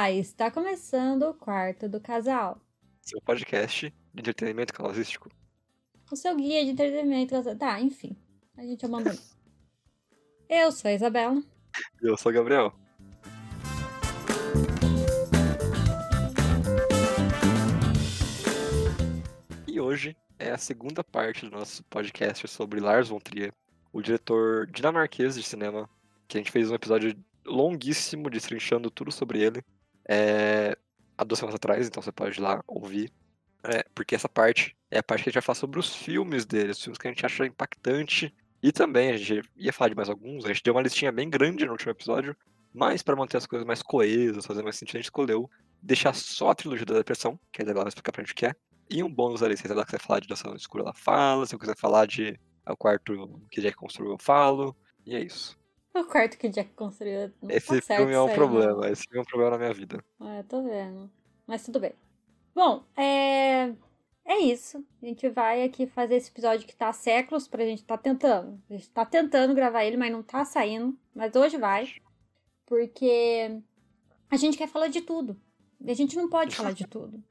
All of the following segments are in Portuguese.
Olá, está começando o quarto do casal. Seu podcast de entretenimento casalístico. O seu guia de entretenimento. casal- Tá, enfim. A gente abandonou. Eu sou a Isabela. Eu sou o Gabriel. E hoje é a segunda parte do nosso podcast sobre Lars von Trier, o diretor dinamarquês de cinema, que a gente fez um episódio longuíssimo destrinchando tudo sobre ele é, há duas semanas atrás, então você pode ir lá ouvir. É, porque essa parte é a parte que a gente vai falar sobre os filmes dele, os filmes que a gente acha impactante. E também a gente ia falar de mais alguns, a gente deu uma listinha bem grande no último episódio, mas para manter as coisas mais coesas, fazer mais sentido, a gente escolheu deixar só a trilogia da depressão, que a Isabela vai explicar pra gente o que é, e um bônus ali, se a Isabela quiser falar de Dança Escura, ela fala, se eu quiser falar de é o quarto que Jack construiu, eu falo, e é isso. O quarto que o Jack construiu. Não Esse tá filme é um problema, esse filme é um problema na minha vida. É, tô vendo. Mas tudo bem. Bom, é. É isso. A gente vai aqui fazer esse episódio que tá há séculos pra gente tá tentando. A gente tá tentando gravar ele, mas não tá saindo. Mas hoje vai. Porque a gente quer falar de tudo. E a gente não pode falar de tudo.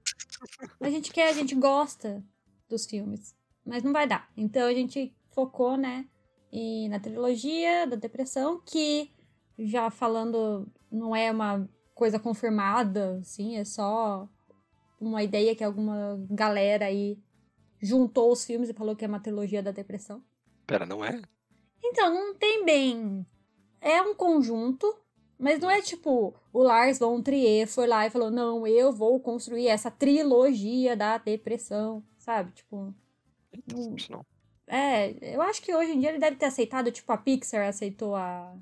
A gente quer, a gente gosta dos filmes. Mas não vai dar. Então a gente focou, né, e na trilogia da depressão, que já falando, não é uma coisa confirmada, assim, é só uma ideia que alguma galera aí juntou os filmes e falou que é uma trilogia da depressão. Pera, não é? Então, não tem bem. É um conjunto, mas não é tipo o Lars von Trier foi lá e falou: não, eu vou construir essa trilogia da depressão, sabe? Tipo. Então, isso não. É, eu acho que hoje em dia ele deve ter aceitado, tipo, a Pixar aceitou a,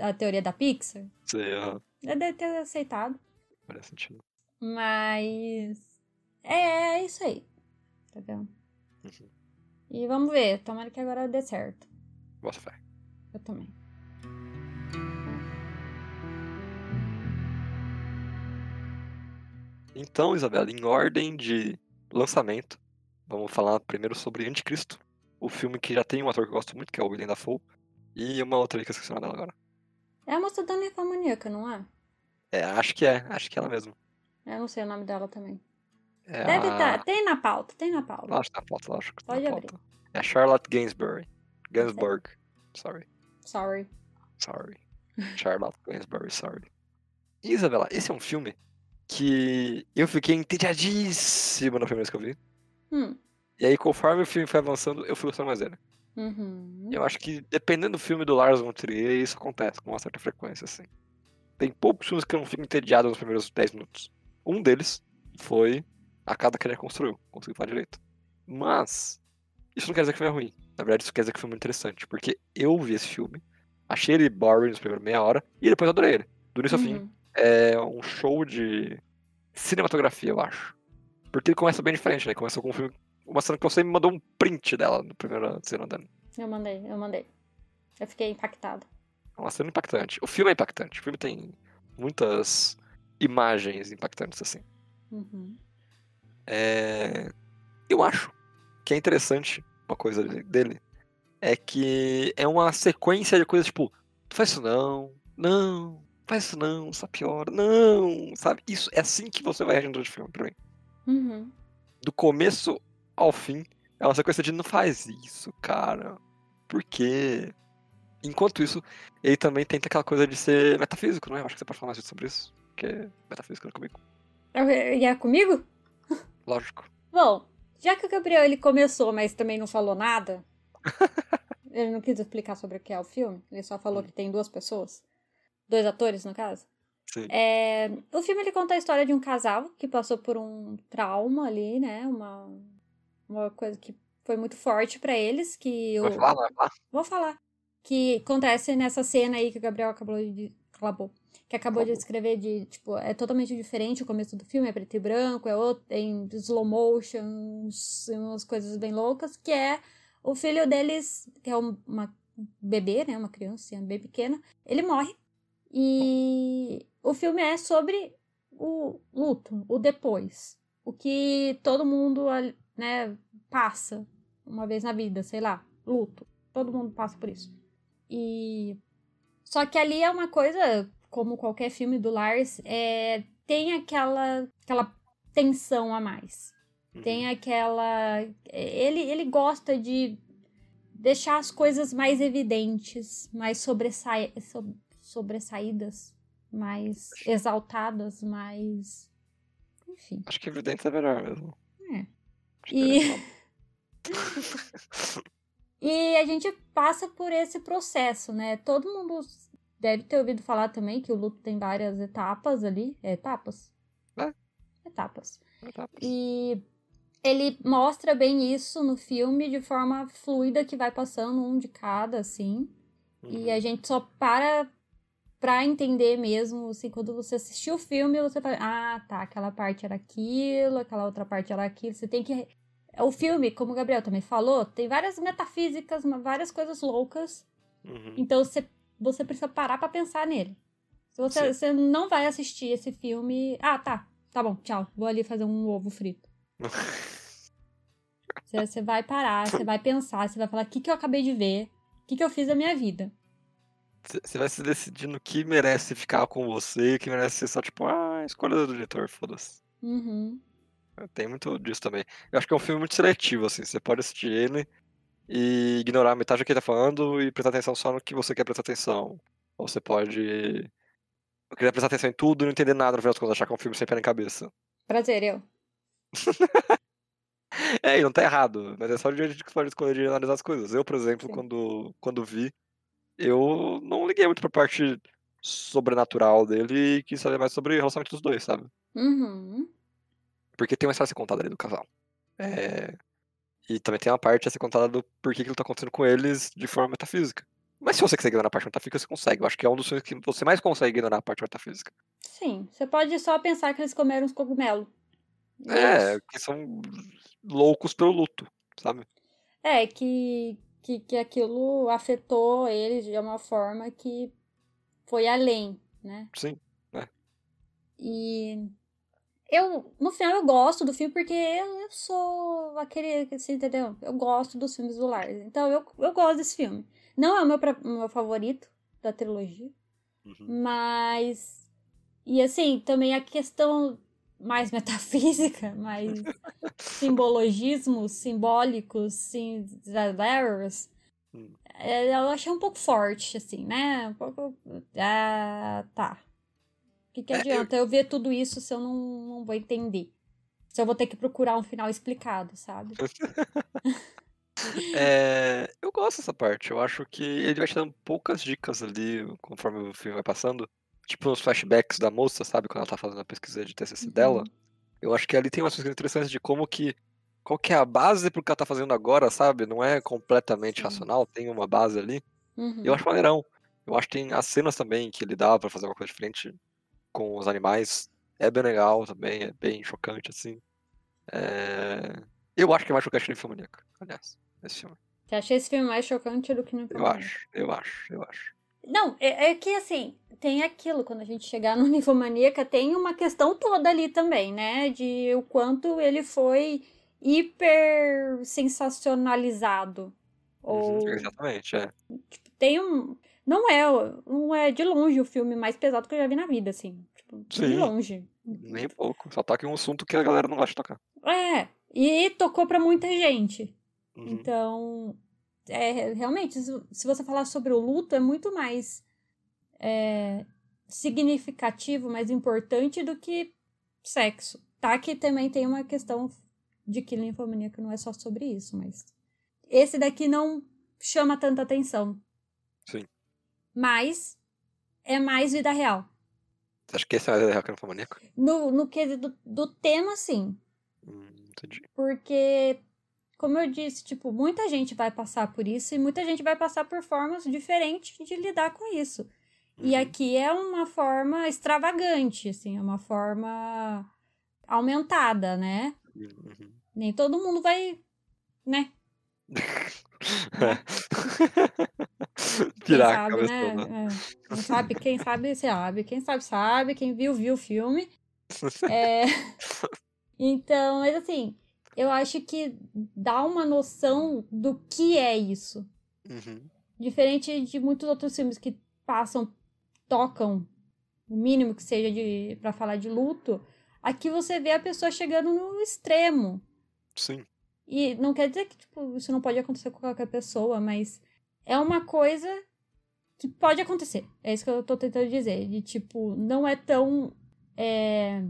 a, a teoria da Pixar. sei, aham. Ele deve ter aceitado. Faz sentido. Mas. É, é isso aí. Tá vendo? Uhum. E vamos ver. Tomara que agora dê certo. Bota fé. Eu também. Então, Isabela, em ordem de lançamento, vamos falar primeiro sobre Anticristo, o filme que já tem um ator que eu gosto muito, que é o William Dafoe, e uma outra aí que eu esqueci o nome dela agora. É a moça da Nefomaníaca, não é? É, acho que é, acho que é ela mesmo. Eu não sei o nome dela também. É Deve a... estar. Tem na pauta, tem na pauta. Lógico, na pauta, lógico. que tá Pode na abrir. pauta. É a Charlotte Gainsbury. Gainsbourg. Sorry, Sorry. sorry. Charlotte Gainsbury, sorry. Isabela, esse é um filme que eu fiquei entediadíssimo na primeira vez que eu vi. Hum. E aí, conforme o filme foi avançando, eu fui gostando mais dele. Uhum. Eu acho que, dependendo do filme do Lars von Trier, isso acontece com uma certa frequência, assim. Tem poucos filmes que eu não fico entediado nos primeiros 10 minutos. Um deles foi A Casa que ele construiu. Consegui falar direito. Mas, isso não quer dizer que o filme é ruim. Na verdade, isso quer dizer que o filme é interessante. Porque eu vi esse filme, achei ele boring nos primeiros meia hora, e depois adorei ele. Do início ao fim, Uhum. é um show de cinematografia, eu acho. Porque ele começa bem diferente, né? Começa com um filme. Uma cena que você me mandou um print dela na primeira cena dela. Eu mandei, eu mandei. Eu fiquei impactada. É uma cena impactante. O filme é impactante. O filme tem muitas imagens impactantes, assim. Uhum. É... Eu acho que é interessante uma coisa dele. É que é uma sequência de coisas tipo, faz isso não, não, faz isso não, só piora, não, sabe? Isso é assim que você vai reagindo de filme pra mim. Uhum. Do começo ao fim, é uma sequência de não faz isso, cara. Por quê? Enquanto isso, ele também tenta aquela coisa de ser metafísico, não é? Eu acho que você pode falar mais sobre isso. Que é metafísico, né, comigo. E é comigo? Lógico. Bom, já que o Gabriel ele começou, mas também não falou nada, ele não quis explicar sobre o que é o filme, ele só falou que tem duas pessoas, dois atores no caso. Sim. É, o filme ele conta a história de um casal que passou por um trauma ali, né? Uma, uma coisa que foi muito forte pra eles, que Vai o, falar? Vai falar? Vou falar. Que acontece nessa cena aí que o Gabriel acabou de. Acabou. Que acabou de Acabou. descrever de, tipo, é totalmente diferente o começo do filme, é preto e branco, é outro, tem slow motion, umas coisas bem loucas, que é o filho deles, que é um- uma bebê, né, uma criança bem pequena, ele morre. E o filme é sobre o luto, o depois. O que todo mundo, né, passa uma vez na vida, sei lá, luto. Todo mundo passa por isso. E. Só que ali é uma coisa como qualquer filme do Lars, é, tem aquela, aquela tensão a mais. Uhum. Tem aquela. Ele, ele gosta de deixar as coisas mais evidentes, mais sobressai, so- sobressaídas, mais exaltadas, mais. Enfim. Acho que evidente é melhor mesmo. E-. E a gente passa por esse processo, né? Todo mundo deve ter ouvido falar também que o luto tem várias etapas ali. É, etapas? É. Etapas. Etapas. E ele mostra bem isso no filme de forma fluida que vai passando um de cada, assim. E Uhum. a gente só para pra entender mesmo, assim, quando você assistiu o filme, você fala, ah, tá, aquela parte era aquilo, aquela outra parte era aquilo. Você tem que. O filme, como o Gabriel também falou, tem várias metafísicas, várias coisas loucas. Uhum. Então você, você precisa parar pra pensar nele. Se você, você não vai assistir esse filme. Ah, tá. Tá bom, tchau. Vou ali fazer um ovo frito. Você, você vai parar, você vai pensar, você vai falar o que, que eu acabei de ver, o que, que eu fiz da minha vida. Você vai se decidir no que merece ficar com você, o que merece ser só tipo, ah, escolha do diretor, foda-se. Uhum. Tem muito disso também. Eu acho que é um filme muito seletivo, assim. Você pode assistir ele e ignorar metade do que ele tá falando e prestar atenção só no que você quer prestar atenção. Ou você pode querer prestar atenção em tudo e não entender nada no final das contas, achar que é um filme sem pé nem cabeça. Prazer, eu. É, e não tá errado, mas é só o jeito que você pode escolher de analisar as coisas. Eu, por exemplo, Sim. quando, quando vi, eu não liguei muito pra parte sobrenatural dele e quis saber mais sobre o relacionamento dos dois, sabe? Uhum. Porque tem uma história a ser contada ali do casal. É... E também tem uma parte a ser contada do porquê que aquilo tá acontecendo com eles de forma metafísica. Mas se você quiser ignorar a parte metafísica, você consegue. Eu acho que é um dos filmes que você mais consegue ignorar a parte metafísica. Sim, você pode só pensar que eles comeram os cogumelos. É, que são loucos pelo luto, sabe? É, que, que, que aquilo afetou eles de uma forma que foi além, né? Sim. E eu, no final, eu gosto do filme porque eu, eu sou aquele, assim, entendeu? Eu gosto dos filmes do Lars. Então, eu, eu gosto desse filme. Não é o meu, meu favorito da trilogia, Uhum. mas. E assim, também a questão mais metafísica, mais simbologismos simbólicos, sim, Hum. é, eu achei um pouco forte, assim, né? Um pouco. Ah, tá. O que, que É, eu- adianta eu... ver tudo isso se eu não, não vou entender? Se eu vou ter que procurar um final explicado, sabe? É, eu gosto dessa parte. Eu acho que ele vai te dando poucas dicas ali conforme o filme vai passando. Tipo nos flashbacks da moça, sabe? Quando ela tá fazendo a pesquisa de TCC dela. Uhum. Eu acho que ali tem umas coisas interessantes de como que. Qual que é a base pro que ela tá fazendo agora, sabe? Não é completamente Sim. racional, tem uma base ali. Uhum. Eu acho maneirão. Eu acho que tem as cenas também que ele dá pra fazer uma coisa diferente com os animais. É bem legal também, é bem chocante, assim. É, Eu acho que é mais chocante que Ninfomaníaca, aliás, esse filme. Você acha esse filme mais chocante do que no Eu acho, eu acho, eu acho. Não, é, é que assim, tem aquilo, quando a gente chegar no Ninfomaníaca, tem uma questão toda ali também, né? De o quanto ele foi hiper sensacionalizado. Ou Uhum, exatamente, é. tipo, tem um. Não é, não é de longe o filme mais pesado que eu já vi na vida, assim. Tipo, de Sim. longe. Nem pouco. Só toca em um assunto que a galera não gosta de tocar. É, e tocou pra muita gente. Uhum. Então, é, realmente, se você falar sobre o luto, é muito mais é, significativo, mais importante do que sexo. Tá que também tem uma questão de que linfomaníaca não é só sobre isso, mas esse daqui não chama tanta atenção. Sim. Mas é mais vida real. Você acha que esse é mais real que Ninfomaníaco? No, no que do, do tema, sim. Hum, entendi. Porque, como eu disse, tipo, muita gente vai passar por isso e muita gente vai passar por formas diferentes de lidar com isso. E Uhum. aqui é uma forma extravagante, assim, é uma forma aumentada, né? Uhum. Nem todo mundo vai, né? Quem Pirar a sabe, cabeça né? É. Quem sabe, quem sabe, sabe. Quem sabe, sabe. Quem viu, viu o filme. É... Então, mas assim, eu acho que dá uma noção do que é isso. Uhum. Diferente de muitos outros filmes que passam, tocam o mínimo que seja de para falar de luto, aqui você vê a pessoa chegando no extremo. Sim. E não quer dizer que tipo, isso não pode acontecer com qualquer pessoa, mas é uma coisa que pode acontecer. É isso que eu tô tentando dizer. De tipo, não é tão. É...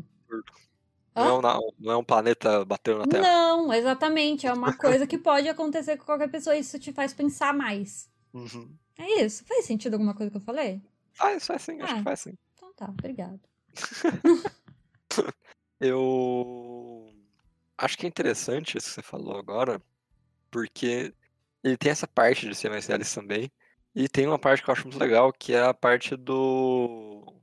Não, não, não é um planeta batendo na Terra. Não, exatamente. É uma coisa que pode acontecer com qualquer pessoa e isso te faz pensar mais. Uhum. É isso. Faz sentido alguma coisa que eu falei? Faz, faz sim, acho Ah. que faz sim. Então tá, obrigado. Eu acho que é interessante isso que você falou agora, porque ele tem essa parte de ser mais realista também, e tem uma parte que eu acho muito legal, que é a parte do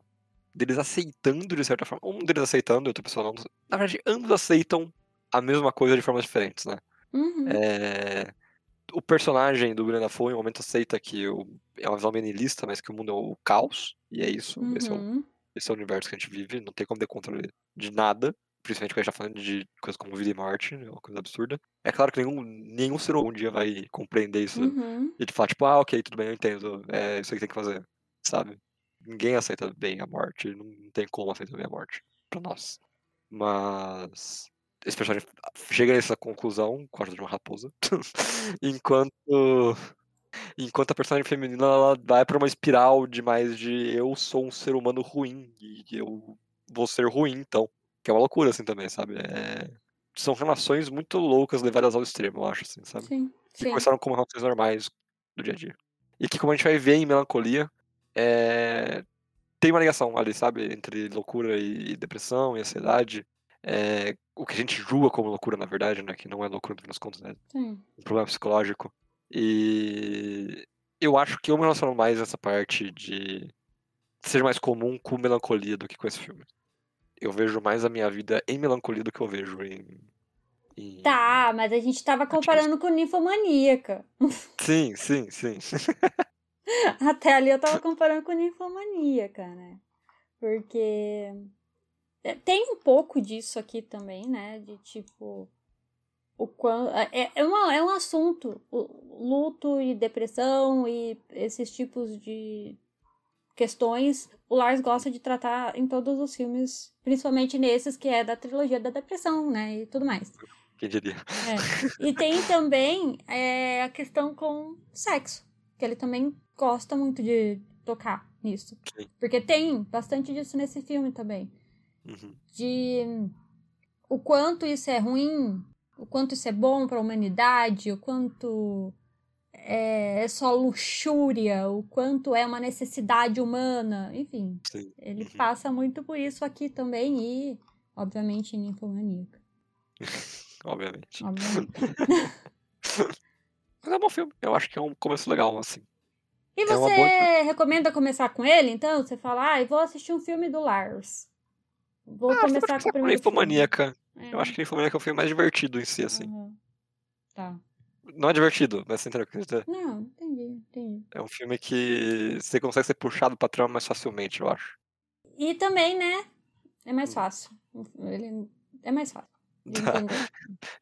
deles aceitando de certa forma, um deles aceitando e outra pessoa não. Na verdade, ambos aceitam a mesma coisa de formas diferentes, né? Uhum. É, O personagem do William Dafoe em um momento aceita que o... é uma visão bem niilista, mas que o mundo é o caos, e é isso, esse é o Uhum. esse é o universo que a gente vive, não tem como ter controle de nada, principalmente quando a gente tá falando de coisas como vida e morte, é uma coisa absurda. É claro que nenhum, nenhum ser humano um dia vai compreender isso Uhum. e de falar, tipo, ah, ok, tudo bem, eu entendo, é isso aí que tem que fazer, sabe? Ninguém aceita bem a morte, não tem como aceitar bem a morte, pra nós. Mas esse personagem chega nessa conclusão com a ajuda de uma raposa, enquanto enquanto a personagem feminina ela vai pra uma espiral de mais de eu sou um ser humano ruim e eu vou ser ruim então, que é uma loucura assim também, sabe? É... São relações muito loucas levadas ao extremo, eu acho assim, sabe? Sim, que sim. começaram como relações normais do dia a dia. E que, como a gente vai ver em Melancolia, é, tem uma ligação ali, sabe? Entre loucura e depressão e ansiedade. É, O que a gente julga como loucura, na verdade, né? Que não é loucura, no fim das contas, né? Sim. Um problema psicológico. E eu acho que eu me relaciono mais nessa parte de ser mais comum com melancolia do que com esse filme. Eu vejo mais a minha vida em melancolia do que eu vejo em. em- Tá, mas a gente tava comparando com ninfomaníaca. Sim, sim, sim. Até ali eu tava comparando com ninfomaníaca, né? Porque é, tem um pouco disso aqui também, né? De tipo. O quanto, é, é, uma, é um assunto. Luto e depressão e esses tipos de questões. O Lars gosta de tratar em todos os filmes, principalmente nesses que é da trilogia da depressão, né? E tudo mais. Quem diria? É. E tem também é, a questão com sexo, que ele também gosta muito de tocar nisso. Sim. Porque tem bastante disso nesse filme também. Uhum. De o quanto isso é ruim, o quanto isso é bom para a humanidade, o quanto é, é só luxúria, o quanto é uma necessidade humana, enfim. Sim. Ele Uhum. passa muito por isso aqui também e, obviamente, em Ninfomaníaca. Obviamente. Obviamente. Mas é um bom filme. Eu acho que é um começo legal, assim. E É você boa- recomenda começar com ele, então? Você fala, ah, eu vou assistir um filme do Lars. Vou Ah, começar com o com primeiro Ninfomaníaca. filme. Eu acho que Ninfomaníaca é o filme mais divertido em si, assim. Aham. Tá. Não é divertido, mas você entendeu o que eu dizer? Não, entendi, entendi. É um filme que você consegue ser puxado pra trama mais facilmente, eu acho. E também, né? É mais Hum. fácil. Ele é mais fácil de Tá, entender.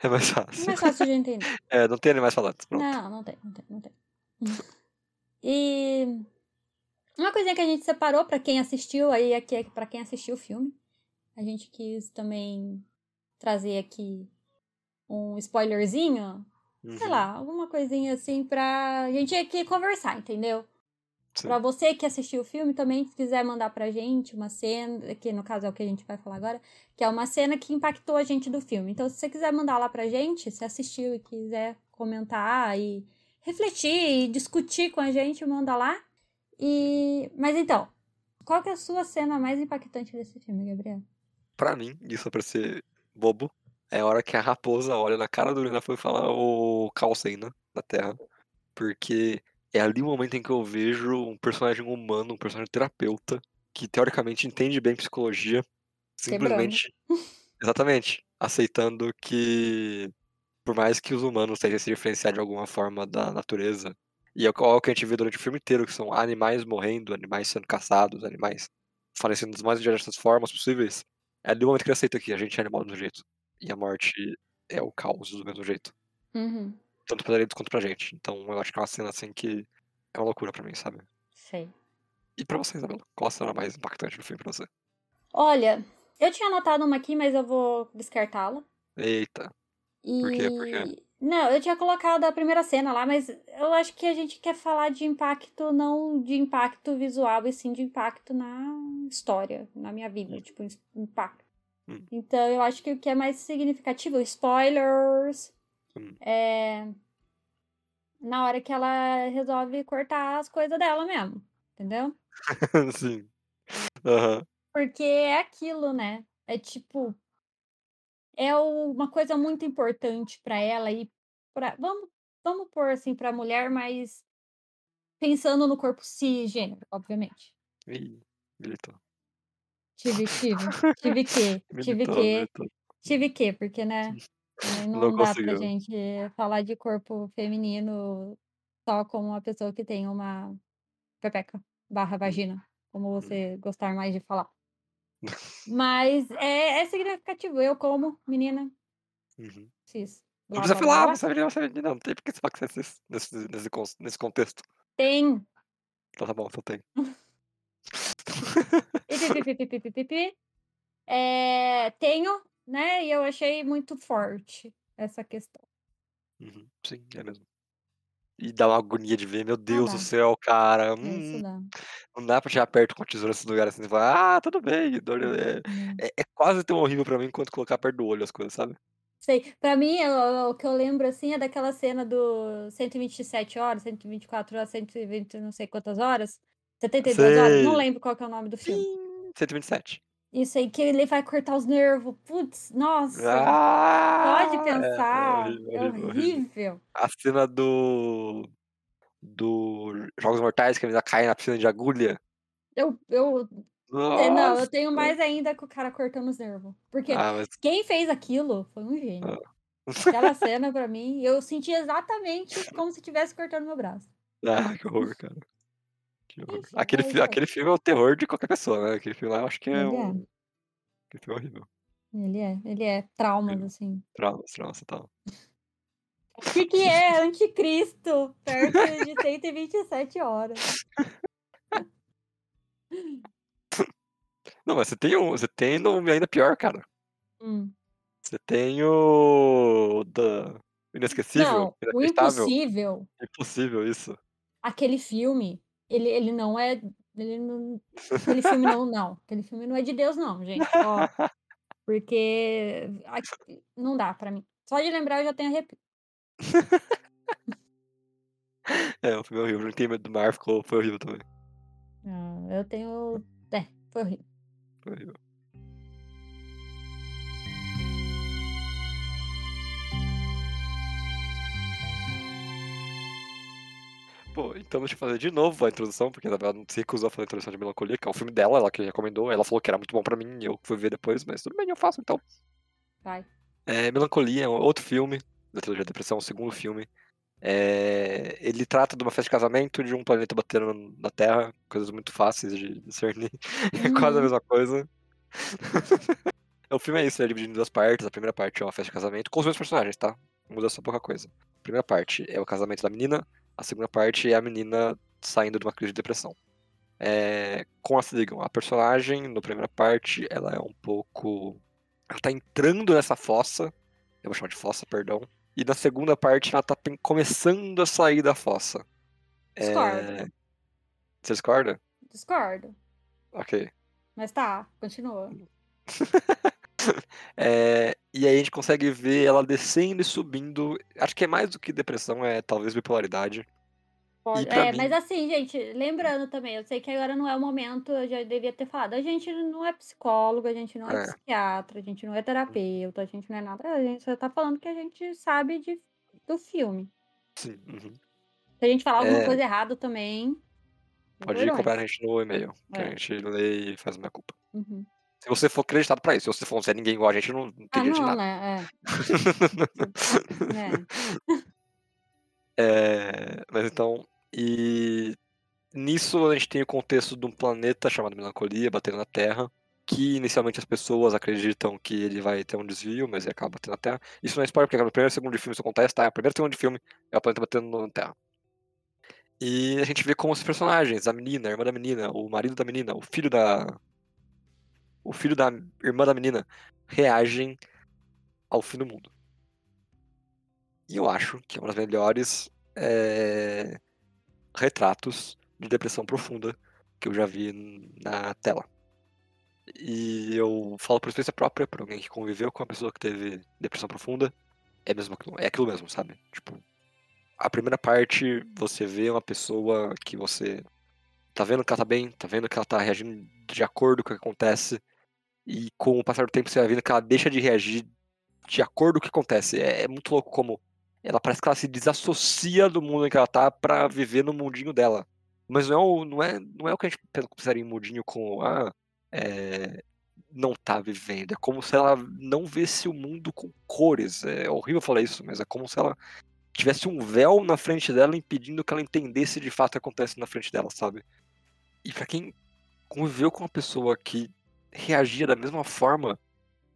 é mais É fácil. mais fácil de entender. É, não tem animais falantes, pronto. Não, não tem, não tem, não tem. E uma coisinha que a gente separou pra quem assistiu aí aqui é para quem assistiu o filme. A gente quis também trazer aqui um spoilerzinho, sei Uhum, lá, alguma coisinha assim pra gente aqui conversar, entendeu? sim. Pra você que assistiu o filme também, se quiser mandar pra gente uma cena, que no caso é o que a gente vai falar agora, que é uma cena que impactou a gente do filme. Então, se você quiser mandar lá pra gente, se assistiu e quiser comentar e refletir e discutir com a gente, manda lá. E mas então, qual que é a sua cena mais impactante desse filme, Gabriel? Pra mim, isso vai parecer bobo, é a hora que a raposa olha na cara do Lina e fala o Calcena da Terra. Porque é ali o momento em que eu vejo um personagem humano, um personagem terapeuta, que teoricamente entende bem psicologia, simplesmente. Exatamente. Aceitando que, por mais que os humanos tentem se diferenciar de alguma forma da natureza, e é o que é o que a gente vê durante o filme inteiro, que são animais morrendo, animais sendo caçados, animais falecendo das mais diversas formas possíveis, é ali o momento que ele aceita que a gente é animal do mesmo jeito. E a morte é o caos do mesmo jeito. Uhum, Tanto pra eles quanto pra gente. Então eu acho que é uma cena assim que é uma loucura pra mim, sabe? sei. E pra você, Isabela? Qual a cena mais impactante do filme pra você? Olha, eu tinha anotado uma aqui, mas eu vou descartá-la. Eita. E... Por quê? Por quê? Não, eu tinha colocado a primeira cena lá, mas eu acho que a gente quer falar de impacto, não de impacto visual, e sim de impacto na história, na minha vida, tipo, impacto. Hum. Então, eu acho que o que é mais significativo, spoilers, Hum. é na hora que ela resolve cortar as coisas dela mesmo, entendeu? Sim. Aham. Porque é aquilo, né? É tipo. É uma coisa muito importante pra ela e para vamos, vamos pôr assim pra mulher, mas pensando no corpo cisgênero, obviamente. Ih, militou. Tive, tive, tive que, tive Militou, que, militou. tive que, porque, né? Eh, Não, Não dá pra gente falar de corpo feminino só como uma pessoa que tem uma pepeca barra vagina, como você gostar mais de falar. Mas é, é significativo. Eu como menina Uhum. cis. Não precisa blá, falar, blá. você é menina, você é menina. Não tem por que você falar que você é cis nesse, nesse, nesse contexto. Tem. Então tá bom, então tem. E pi, pi, pi. É, tenho, né? E eu achei muito forte essa questão. Uhum, Sim, é mesmo. E dá uma agonia de ver, meu Deus do dá. céu, cara. Isso hum, dá. não dá pra chegar perto com a tesoura nesse lugar assim e falar, ah, tudo bem. É, Hum. é, é quase tão horrível pra mim quanto colocar perto do olho as coisas, sabe? Sei. Pra mim, eu- o que eu lembro assim é daquela cena do 127 horas, 124 horas, 120 não sei quantas horas. 72 horas, não Sei. lembro qual que é o nome do filme. Pim, 127. Isso aí, que ele vai cortar os nervos. Putz, nossa. Ah, Pode é, é pensar. horrível, É horrível, horrível. horrível. A cena do. do Jogos Mortais, que a menina cai na piscina de agulha. Eu, eu, sei, não, eu Nossa. tenho mais ainda com o cara cortando os nervos. Porque Ah, mas. quem fez aquilo foi um gênio. Ah. Aquela cena, pra mim, eu senti exatamente como se estivesse cortando meu braço. Ah, que horror, cara. Aquele, é fi- aquele filme é o terror de qualquer pessoa, né? Aquele filme lá eu acho que é Ele é. um. Aquele filme é horrível. Ele é, ele é traumas, Horrível. assim. Trauma, trauma, tal. O que, que é anticristo perto de 127 horas? Não, mas você tem um. Você tem nome ainda pior, cara. Hum. Você tem o. Da. Inesquecível, Não, o impossível, Impossível isso. aquele filme, ele, ele não é. Ele não, aquele filme não, não. Aquele filme não é de Deus, não, gente. Ó, porque aqui- não dá pra mim. Só de lembrar eu já tenho arrepio. É, o filme é horrível. Não tem medo do mar, ficou, foi horrível também. Ah, Eu tenho. É, foi horrível. Foi horrível. Então deixa eu fazer de novo a introdução, porque na verdade não se recusou a fazer a introdução de Melancolia, que é o filme dela, ela que recomendou, ela falou que era muito bom pra mim, e eu fui ver depois, mas tudo bem, eu faço então. Vai. É, Melancolia é outro filme da trilogia Depressão, o segundo filme. É, ele trata de uma festa de casamento de um planeta batendo na Terra, coisas muito fáceis de discernir. É quase a Uhum. mesma coisa. o filme é isso, ele é dividido em duas partes. A primeira parte é uma festa de casamento, com os mesmos personagens, tá? Muda só pouca coisa. A primeira parte é o casamento da menina, a segunda parte é a menina saindo de uma crise de depressão. É, como elas se ligam? A personagem, na primeira parte, ela é um pouco. Ela tá entrando nessa fossa. Eu vou chamar de fossa, perdão. E na segunda parte, ela tá começando a sair da fossa. Discordo. É... Você discorda? Discordo. Ok. Mas tá, continua. É, e aí a gente consegue ver ela descendo e subindo. Acho que é mais do que depressão, é talvez bipolaridade. Pode- É, mim- mas assim, gente, lembrando também, eu sei que agora não é o momento, eu já devia ter falado, a gente não é psicólogo, a gente não é, É. psiquiatra, a gente não é terapeuta, a gente não é nada, a gente só tá falando que a gente sabe de, do filme. Sim. uhum. Se a gente falar alguma É. coisa errada também. Pode perdões. cobrar a gente no e-mail, que a É. gente lê e faz a minha culpa. Uhum. Se você for acreditado pra isso, se você for ser ninguém igual a gente, não, não tem Ah, de não, nada. né? É. é. É, mas então, e nisso a gente tem o contexto de um planeta chamado Melancolia batendo na Terra, que inicialmente as pessoas acreditam que ele vai ter um desvio, mas ele acaba batendo na Terra. Isso não é spoiler, porque no primeiro e segundo de filme isso acontece, tá? O primeiro segundo de filme é o planeta batendo na Terra. E a gente vê como os personagens, a menina, a irmã da menina, o marido da menina, o filho da. O filho da irmã da menina reagem ao fim do mundo. E eu acho que é uma das melhores é, retratos de depressão profunda que eu já vi na tela. E eu falo por experiência própria, por alguém que conviveu com uma pessoa que teve depressão profunda, é mesmo é aquilo mesmo, sabe? Tipo, a primeira parte você vê uma pessoa que você tá vendo que ela tá bem, tá vendo que ela tá reagindo de acordo com o que acontece, e com o passar do tempo você vai vendo que ela deixa de reagir de acordo com o que acontece. É, é muito louco como ela parece que ela se desassocia do mundo em que ela tá pra viver no mundinho dela. Mas não é o, não é, não é o que a gente pensaria em mundinho com ah, é, não tá vivendo. É como se ela não visse o mundo com cores. É horrível falar isso, mas é como se ela tivesse um véu na frente dela impedindo que ela entendesse de fato o que acontece na frente dela, sabe? E para quem conviveu com uma pessoa que reagia da mesma forma,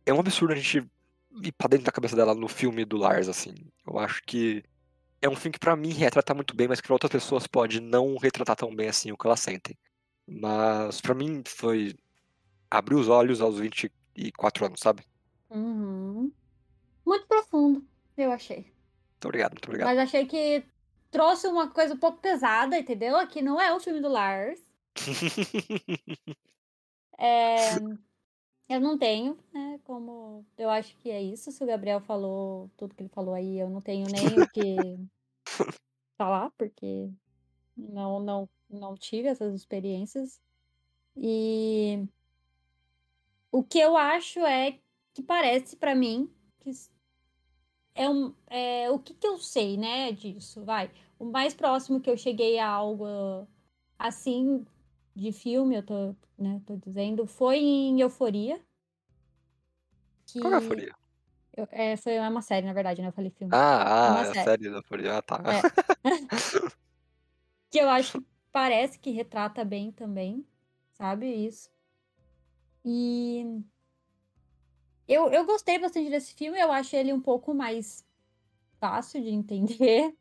é um absurdo a gente ir pra dentro da cabeça dela no filme do Lars, assim. Eu acho que é um filme que para mim retrata muito bem, mas que pra outras pessoas pode não retratar tão bem assim o que elas sentem. Mas para mim foi abrir os olhos aos 24 anos, sabe? Uhum. Muito profundo, eu achei. Muito obrigado, muito obrigado. Mas achei que trouxe uma coisa um pouco pesada, entendeu? Aqui não é o filme do Lars. é, eu não tenho, né? Como eu acho que é isso. Se o Gabriel falou tudo que ele falou aí, eu não tenho nem o que falar, porque não, não, não tive essas experiências. E o que eu acho é que parece para mim que é, um, é o que, que eu sei, né, disso, vai. O mais próximo que eu cheguei a algo assim de filme, eu tô, né, tô dizendo, foi em Euforia. Que... Qual é Euforia? Eu, é, foi uma série, na verdade, né? Eu falei filme. Ah, ah, é a série da Euforia, ah, tá. É. que eu acho que parece que retrata bem também, sabe? Isso. E eu, eu gostei bastante desse filme, eu acho ele um pouco mais fácil de entender.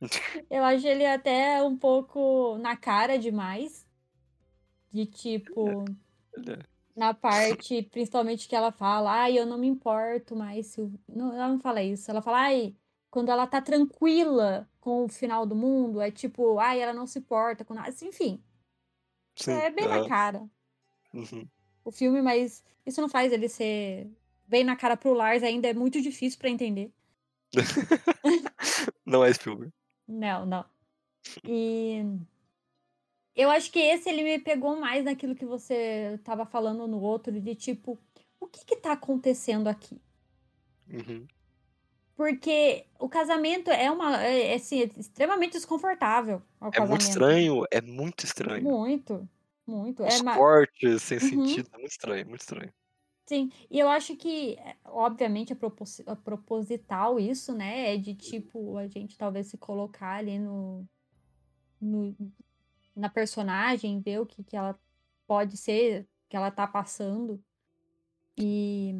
eu acho ele até um pouco na cara demais. De tipo. É. Na parte, principalmente que ela fala, ai, eu não me importo mais se não, ela não fala isso. Ela fala, ai, quando ela tá tranquila com o final do mundo, é tipo, ai, ela não se importa com nada. Enfim. Sim, é bem na cara. Uhum. O filme, mas isso não faz ele ser bem na cara pro Lars, ainda é muito difícil para entender. não é filme. Não, não. E eu acho que esse ele me pegou mais naquilo que você tava falando no outro, de tipo, o que que tá acontecendo aqui? Uhum. Porque o casamento é uma é, é assim, é extremamente desconfortável. é casamento. muito estranho, é muito estranho. Muito, muito. Os é cortes sem uhum. sentido, é muito estranho, muito estranho. Sim, e eu acho que, eh, obviamente, é, propos é proposital isso, né? É de tipo, a gente talvez se colocar ali no, no na personagem, ver o que, que ela pode ser, que ela tá passando. E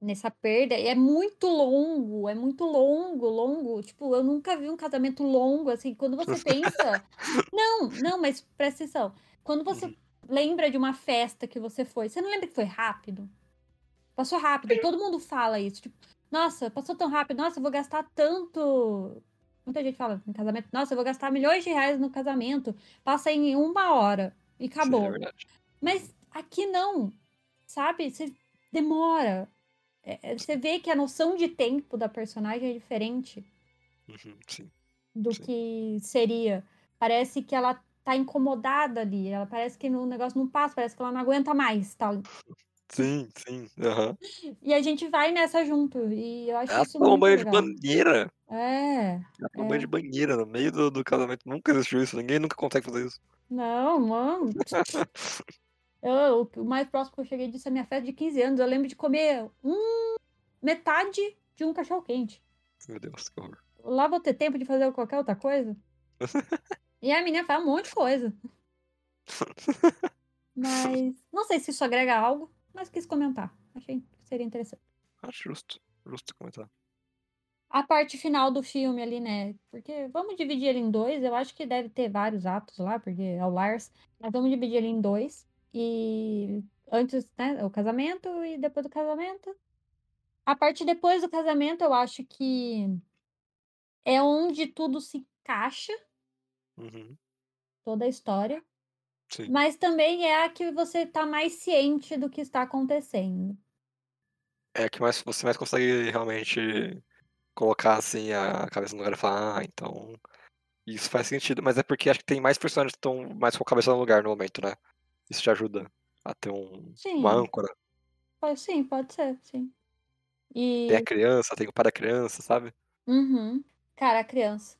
nessa perda, é muito longo, é muito longo, longo. Tipo, eu nunca vi um casamento longo, assim, quando você pensa. Não, não, mas presta atenção. Quando você uhum lembra de uma festa que você foi. Você não lembra que foi rápido? Passou rápido. Todo mundo fala isso. Tipo, nossa, passou tão rápido. Nossa, eu vou gastar tanto. Muita gente fala em casamento. Nossa, eu vou gastar milhões de reais no casamento. Passa em uma hora e acabou. Sim, é Mas aqui não. Sabe? Você demora. É, é, você vê que a noção de tempo da personagem é diferente uhum, do sim. que seria. Parece que ela tá incomodada ali. Ela parece que o negócio não passa, parece que ela não aguenta mais. Tá? Sim, sim. Uhum. E a gente vai nessa junto. E eu acho ela isso toma muito banho legal. de banheira. É. Ela toma é. banho de banheira no meio do, do casamento. Nunca existiu isso. Ninguém nunca consegue fazer isso. Não, mano. eu, o mais próximo que eu cheguei disso é a minha festa de 15 anos. Eu lembro de comer um metade de um cachorro quente. Meu Deus, que horror. Lá vou ter tempo de fazer qualquer outra coisa. E a menina fala um monte de coisa. Mas não sei se isso agrega algo, mas quis comentar. Achei que seria interessante. Acho justo. Justo comentar. a parte final do filme ali, né? Porque vamos dividir ele em dois. Eu acho que deve ter vários atos lá, porque é o Lars. Mas vamos dividir ele em dois. E antes, né? O casamento e depois do casamento. A parte depois do casamento, eu acho que é onde tudo se encaixa, Uhum. toda a história. Sim. Mas também é a que você tá mais ciente do que está acontecendo. É que mais, você mais consegue realmente colocar assim a cabeça no lugar e falar, ah, então. Isso faz sentido, mas é porque acho que tem mais personagens que estão mais com a cabeça no lugar no momento, né? Isso te ajuda a ter um, Sim. uma âncora. Pode, sim, pode ser, sim. Tem a E. criança, tem o pai da criança, sabe? Uhum. Cara, a criança.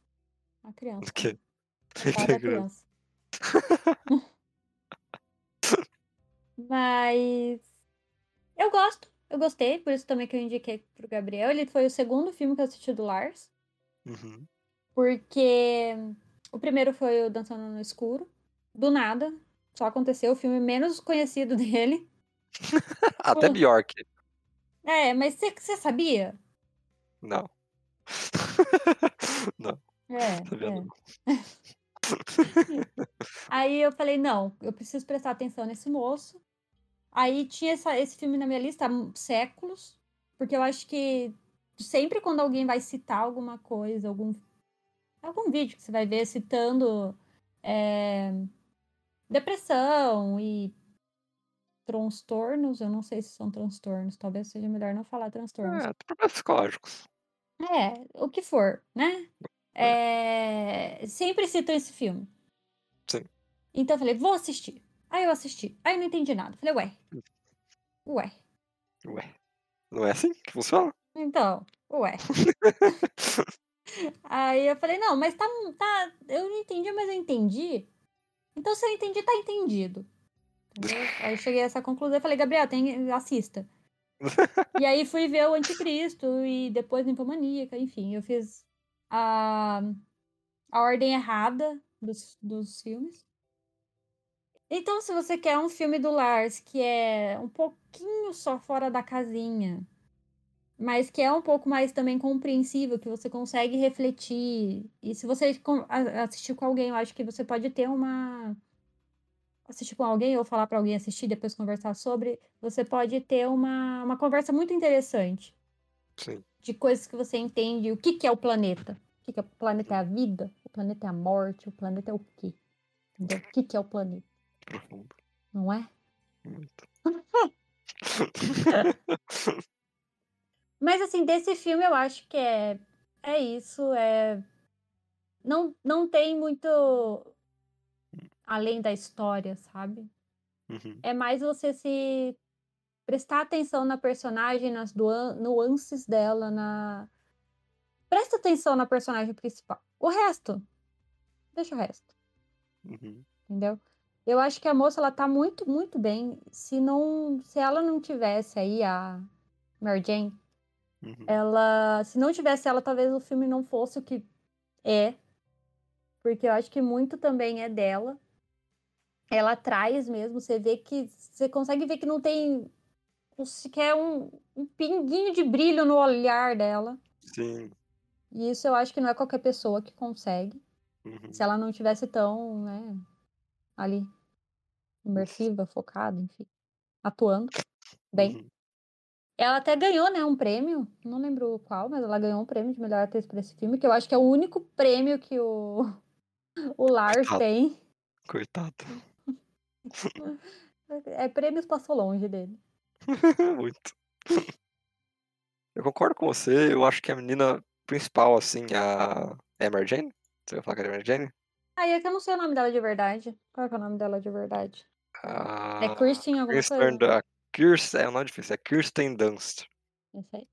A criança. Do que? O pai da criança. Mas. Eu gosto. Eu gostei, por isso também que eu indiquei pro Gabriel. Ele foi o segundo filme que eu assisti do Lars. Uhum. Porque o primeiro foi o Dançando no Escuro. Do nada. Só aconteceu o filme menos conhecido dele. Até Pô. Bjork. É, mas você sabia? Não. não, É, é. Aí eu falei, não, eu preciso prestar atenção nesse moço. Aí tinha essa- esse filme na minha lista há séculos, porque eu acho que sempre quando alguém vai citar alguma coisa, algum, algum vídeo que você vai ver citando é, depressão e transtornos, eu não sei se são transtornos, talvez seja melhor não falar transtornos. É, problemas psicológicos. É, o que for, né? É, sempre citam esse filme. Sim. Então eu falei, vou assistir. Aí eu assisti. Aí eu não entendi nada. Falei, ué. Ué. Ué, não é assim que funciona? Então, ué. Aí eu falei, não, mas tá, tá. Eu não entendi, mas eu entendi. Então, se eu entendi, tá entendido. Entendeu? Aí eu cheguei a essa conclusão e falei, Gabriel, tem, assista. E aí fui ver o Anticristo e depois Ninfomaníaca, enfim, eu fiz a, a ordem errada dos, dos filmes. Então, se você quer um filme do Lars que é um pouquinho só fora da casinha, mas que é um pouco mais também compreensível, que você consegue refletir, e se você assistir com alguém, eu acho que você pode ter uma assistir com alguém ou falar para alguém assistir depois conversar sobre, você pode ter uma, uma conversa muito interessante Sim. de coisas que você entende, o que, que é o planeta. O que, que é o planeta é a vida? O planeta é a morte? O planeta é o quê? Entendeu? O que, que é o planeta? Profundo. Não é? Muito. Mas assim, desse filme eu acho que é, é isso. É... Não, não tem muito além da história, sabe? Uhum. É mais você se prestar atenção na personagem, nas nuances dela, na. Presta atenção na personagem principal. O resto, deixa o resto, Uhum. entendeu? Eu acho que a moça ela tá muito, muito bem. Se não, se ela não tivesse aí a Mary Jane, Uhum. ela, se não tivesse ela, talvez o filme não fosse o que é, porque eu acho que muito também é dela. Ela traz mesmo, você vê que você consegue ver que não tem sequer um, um pinguinho de brilho no olhar dela. Sim. E isso eu acho que não é qualquer pessoa que consegue. Uhum. Se ela não tivesse tão, né, ali imersiva, focada, enfim, atuando bem. Uhum. Ela até ganhou, né, um prêmio, não lembro qual, mas ela ganhou um prêmio de melhor atriz por esse filme, que eu acho que é o único prêmio que o, o Lars Coitado. tem. Coitado. É prêmios passou longe dele. Muito. Eu concordo com você, eu acho que a menina principal, assim, a. Mary Jane? Você vai falar que é a Jane? Aí é que eu não sei o nome dela de verdade. Qual que é o nome dela de verdade? A... É Kristen alguma Kirsten, coisa? a Kirsten, é um nome difícil, é Kirsten Dunst. Esse aí.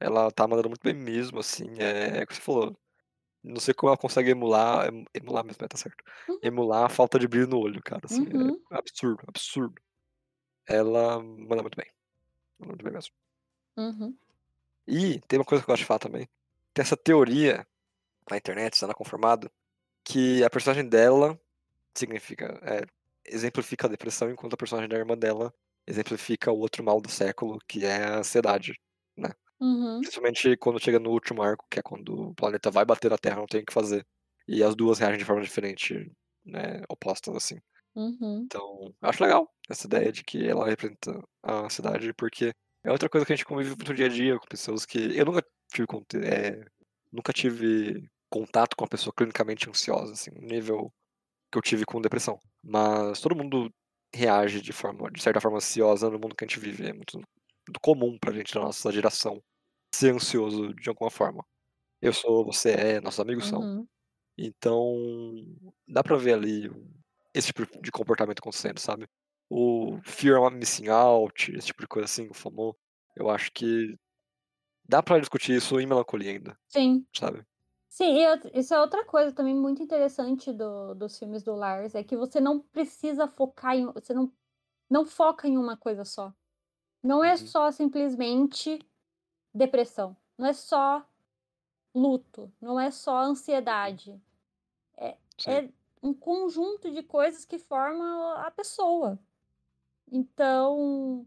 Ela tá mandando muito bem mesmo, assim, é, é o que você falou. Não sei como ela consegue emular, em- emular mesmo, é, tá certo. Uhum. Emular a falta de brilho no olho, cara, assim, Uhum. é absurdo, absurdo. Ela manda muito bem. Manda muito bem mesmo. Uhum. E tem uma coisa que eu gosto de falar também. Tem essa teoria na internet, está confirmado, que a personagem dela significa, é, exemplifica a depressão, enquanto a personagem da irmã dela exemplifica o outro mal do século, que é a ansiedade, né? Uhum. Principalmente quando chega no último arco, que é quando o planeta vai bater na Terra, não tem o que fazer. E as duas reagem de forma diferente, né? Opostas, assim. Uhum. Então, eu acho legal essa ideia de que ela representa a cidade, porque é outra coisa que a gente convive no dia a dia com pessoas que. Eu nunca tive, é, nunca tive contato com uma pessoa clinicamente ansiosa, assim, nível que eu tive com depressão. Mas todo mundo reage de forma, de certa forma, ansiosa no mundo que a gente vive. É muito, muito comum pra gente, da nossa geração, ser ansioso de alguma forma. Eu sou, você é, nossos amigos são. Uhum. Então, dá pra ver ali esse tipo de comportamento acontecendo, sabe? O fear missing out, esse tipo de coisa assim, o FOMO. Eu acho que dá pra discutir isso em melancolia ainda, Sim. sabe? Sim, e isso é outra coisa também muito interessante do, dos filmes do Lars, é que você não precisa focar em. Você não, não foca em uma coisa só. Não é Uhum. só simplesmente depressão. Não é só luto. Não é só ansiedade. Sim. É um conjunto de coisas que formam a pessoa. Então,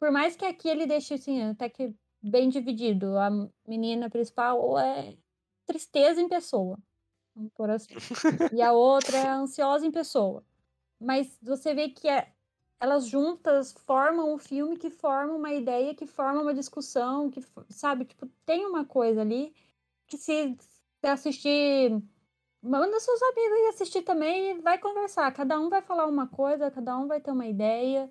por mais que aqui ele deixe assim, até que bem dividido, a menina principal é tristeza em pessoa, por assim. E a outra é ansiosa em pessoa. Mas você vê que é- elas juntas formam um filme que forma uma ideia, que forma uma discussão, que, sabe, tipo, tem uma coisa ali que se você assistir, manda seus amigos ir assistir também e vai conversar. Cada um vai falar uma coisa, cada um vai ter uma ideia,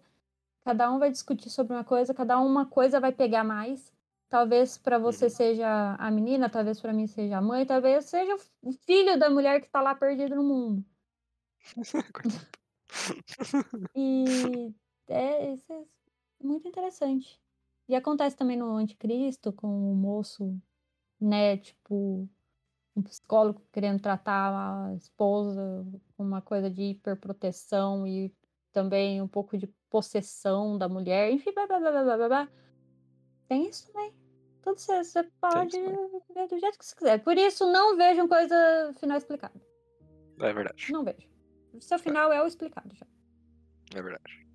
cada um vai discutir sobre uma coisa, cada um uma coisa vai pegar mais. Talvez para você Uhum. seja a menina, talvez para mim seja a mãe, talvez seja o filho da mulher que tá lá perdido no mundo. E é, isso é muito interessante. E acontece também no Anticristo, com o moço, né, tipo, um psicólogo querendo tratar a esposa com uma coisa de hiperproteção e também um pouco de possessão da mulher, enfim, blá blá blá blá blá blá. Tem isso também. Tudo você, você pode também. ver do jeito que você quiser. Por isso, não vejam coisa final explicada. É verdade. Não vejo. O seu final é o explicado já. É verdade.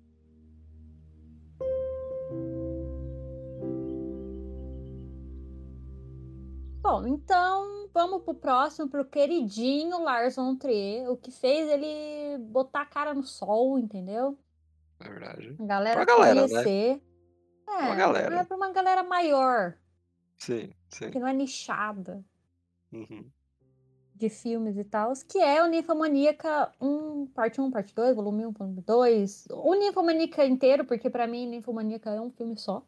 Bom, então vamos pro próximo, pro queridinho Lars von Trier, o que fez ele botar a cara no sol, entendeu? É verdade. A galera Pra galera, né? É, Uma galera. é pra uma galera maior, Sim, sim. que não é nichada Uhum. de filmes e tal, que é o Ninfomaníaca 1, parte 1, parte 2, volume 1, volume 2. O Ninfomaníaca inteiro, porque pra mim Ninfomaníaca é um filme só.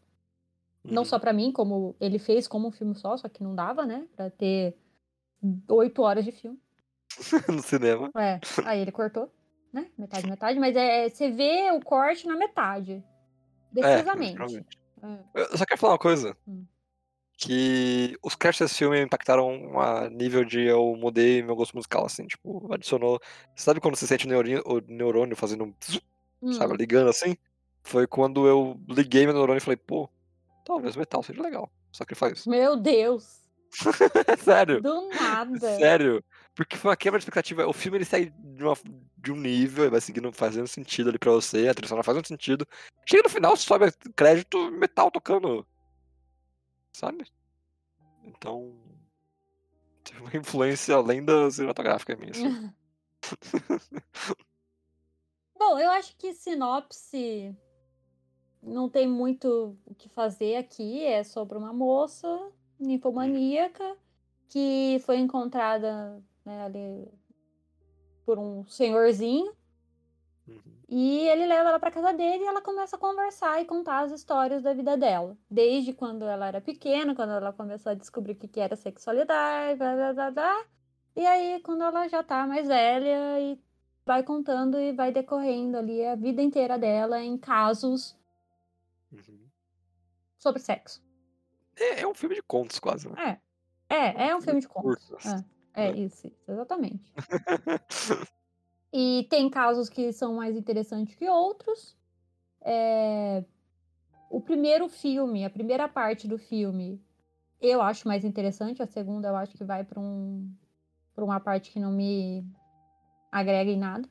Não Uhum. só pra mim, como ele fez como um filme só, só que não dava, né? Pra ter oito horas de filme. no cinema. É, aí ele cortou, né? Metade, metade, mas é, você vê o corte na metade. Decisamente. literalmente. É. Eu só quero falar uma coisa. Hum. Que os créditos desse filme impactaram a nível de eu mudei meu gosto musical, assim, tipo, adicionou. Sabe quando você sente o neurônio, o neurônio fazendo um. Hum. Sabe, ligando assim? Foi quando eu liguei meu neurônio e falei, pô, talvez metal seja legal. Só que faz isso. Meu Deus! Sério. Do nada! Sério. Porque foi uma quebra de expectativa. O filme ele sai de, uma- de um nível, vai seguindo, fazendo sentido ali pra você, a trilha sonora faz um sentido. Chega no final, sobe crédito, metal tocando. Sabe? Então. Teve uma influência além da cinematográfica minha. assim. Bom, eu acho que sinopse não tem muito o que fazer aqui. É sobre uma moça ninfomaníaca que foi encontrada né, ali por um senhorzinho. Uhum. E ele leva ela pra casa dele e ela começa a conversar e contar as histórias da vida dela. Desde quando ela era pequena, quando ela começou a descobrir o que que era sexualidade, blá, blá, blá, blá. E aí, quando ela já tá mais velha e vai contando e vai decorrendo ali a vida inteira dela em casos Uhum. sobre sexo. É, é um filme de contos, quase, né? É, é, é um filme de contos. É, é isso, isso, exatamente. E tem casos que são mais interessantes que outros. É, O primeiro filme, a primeira parte do filme, eu acho mais interessante. A segunda eu acho que vai para um, pra uma parte que não me agrega em nada.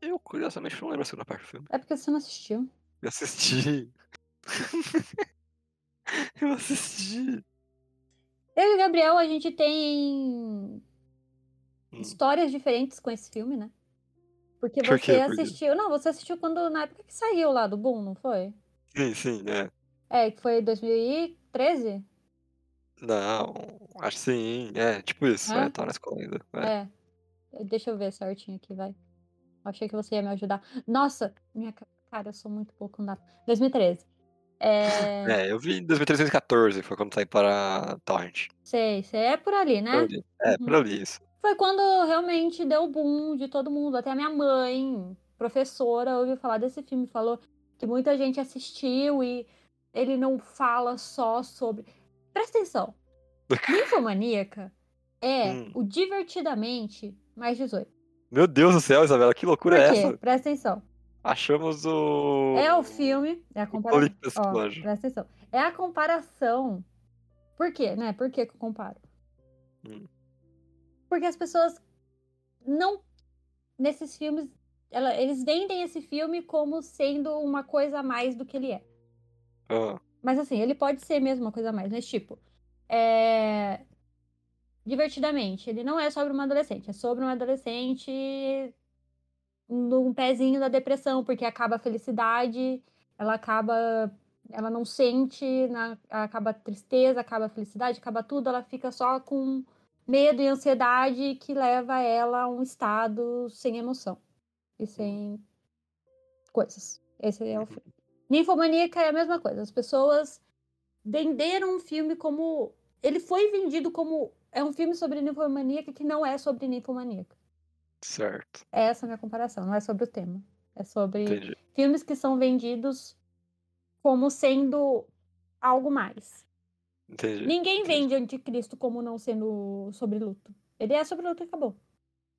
Eu, curiosamente, não lembro a segunda parte do filme. É porque você não assistiu. Eu assisti. Eu assisti. Eu e o Gabriel, a gente tem Hum. histórias diferentes com esse filme, né? Porque Por você quê? Por quê? assistiu. Não, você assistiu quando. Na época que saiu lá do Boom, não foi? Sim, sim, é. É, que foi 2013? Não, acho sim, é, tipo isso, É? é, tá na escola ainda. É. É. Deixa eu ver certinho aqui, vai. Achei que você ia me ajudar. Nossa, minha ca- cara, eu sou muito pouco com data. 2013. É. É, eu vi em 2314, foi quando saí para Torrent. Sei, sei. É por ali, Por né? ali. É, por Uhum. ali, isso. Foi quando realmente deu o boom de todo mundo. Até a minha mãe, professora, ouviu falar desse filme. Falou que muita gente assistiu e ele não fala só sobre. Presta atenção. Ninfomaníaca é Hum. o divertidamente mais 18. Meu Deus do céu, Isabela, que Por loucura é essa? Presta atenção. Achamos o. É o filme. É a comparação. Ó, presta atenção. É a comparação. Por quê, né? Por que que eu comparo? Hum. Porque as pessoas não. Nesses filmes. ela- eles vendem esse filme como sendo uma coisa a mais do que ele é. Ah, Mas assim, ele pode ser mesmo uma coisa a mais, mas tipo. É... Divertidamente. Ele não é sobre uma adolescente, é sobre uma adolescente num pezinho da depressão, porque acaba a felicidade, ela acaba. Ela não sente, na- acaba a tristeza, acaba a felicidade, acaba tudo, ela fica só com medo e ansiedade que leva ela a um estado sem emoção e sem coisas. Esse é o filme. Ninfomaníaca é a mesma coisa. As pessoas venderam um filme como. Ele foi vendido como. É um filme sobre ninfomaníaca que não é sobre ninfomaníaca. Certo. É essa a minha comparação, não é sobre o tema. É sobre Entendi. filmes que são vendidos como sendo algo mais. Entendi. Ninguém entendi. vende Anticristo como não sendo sobre luto. Ele é sobre luto e acabou.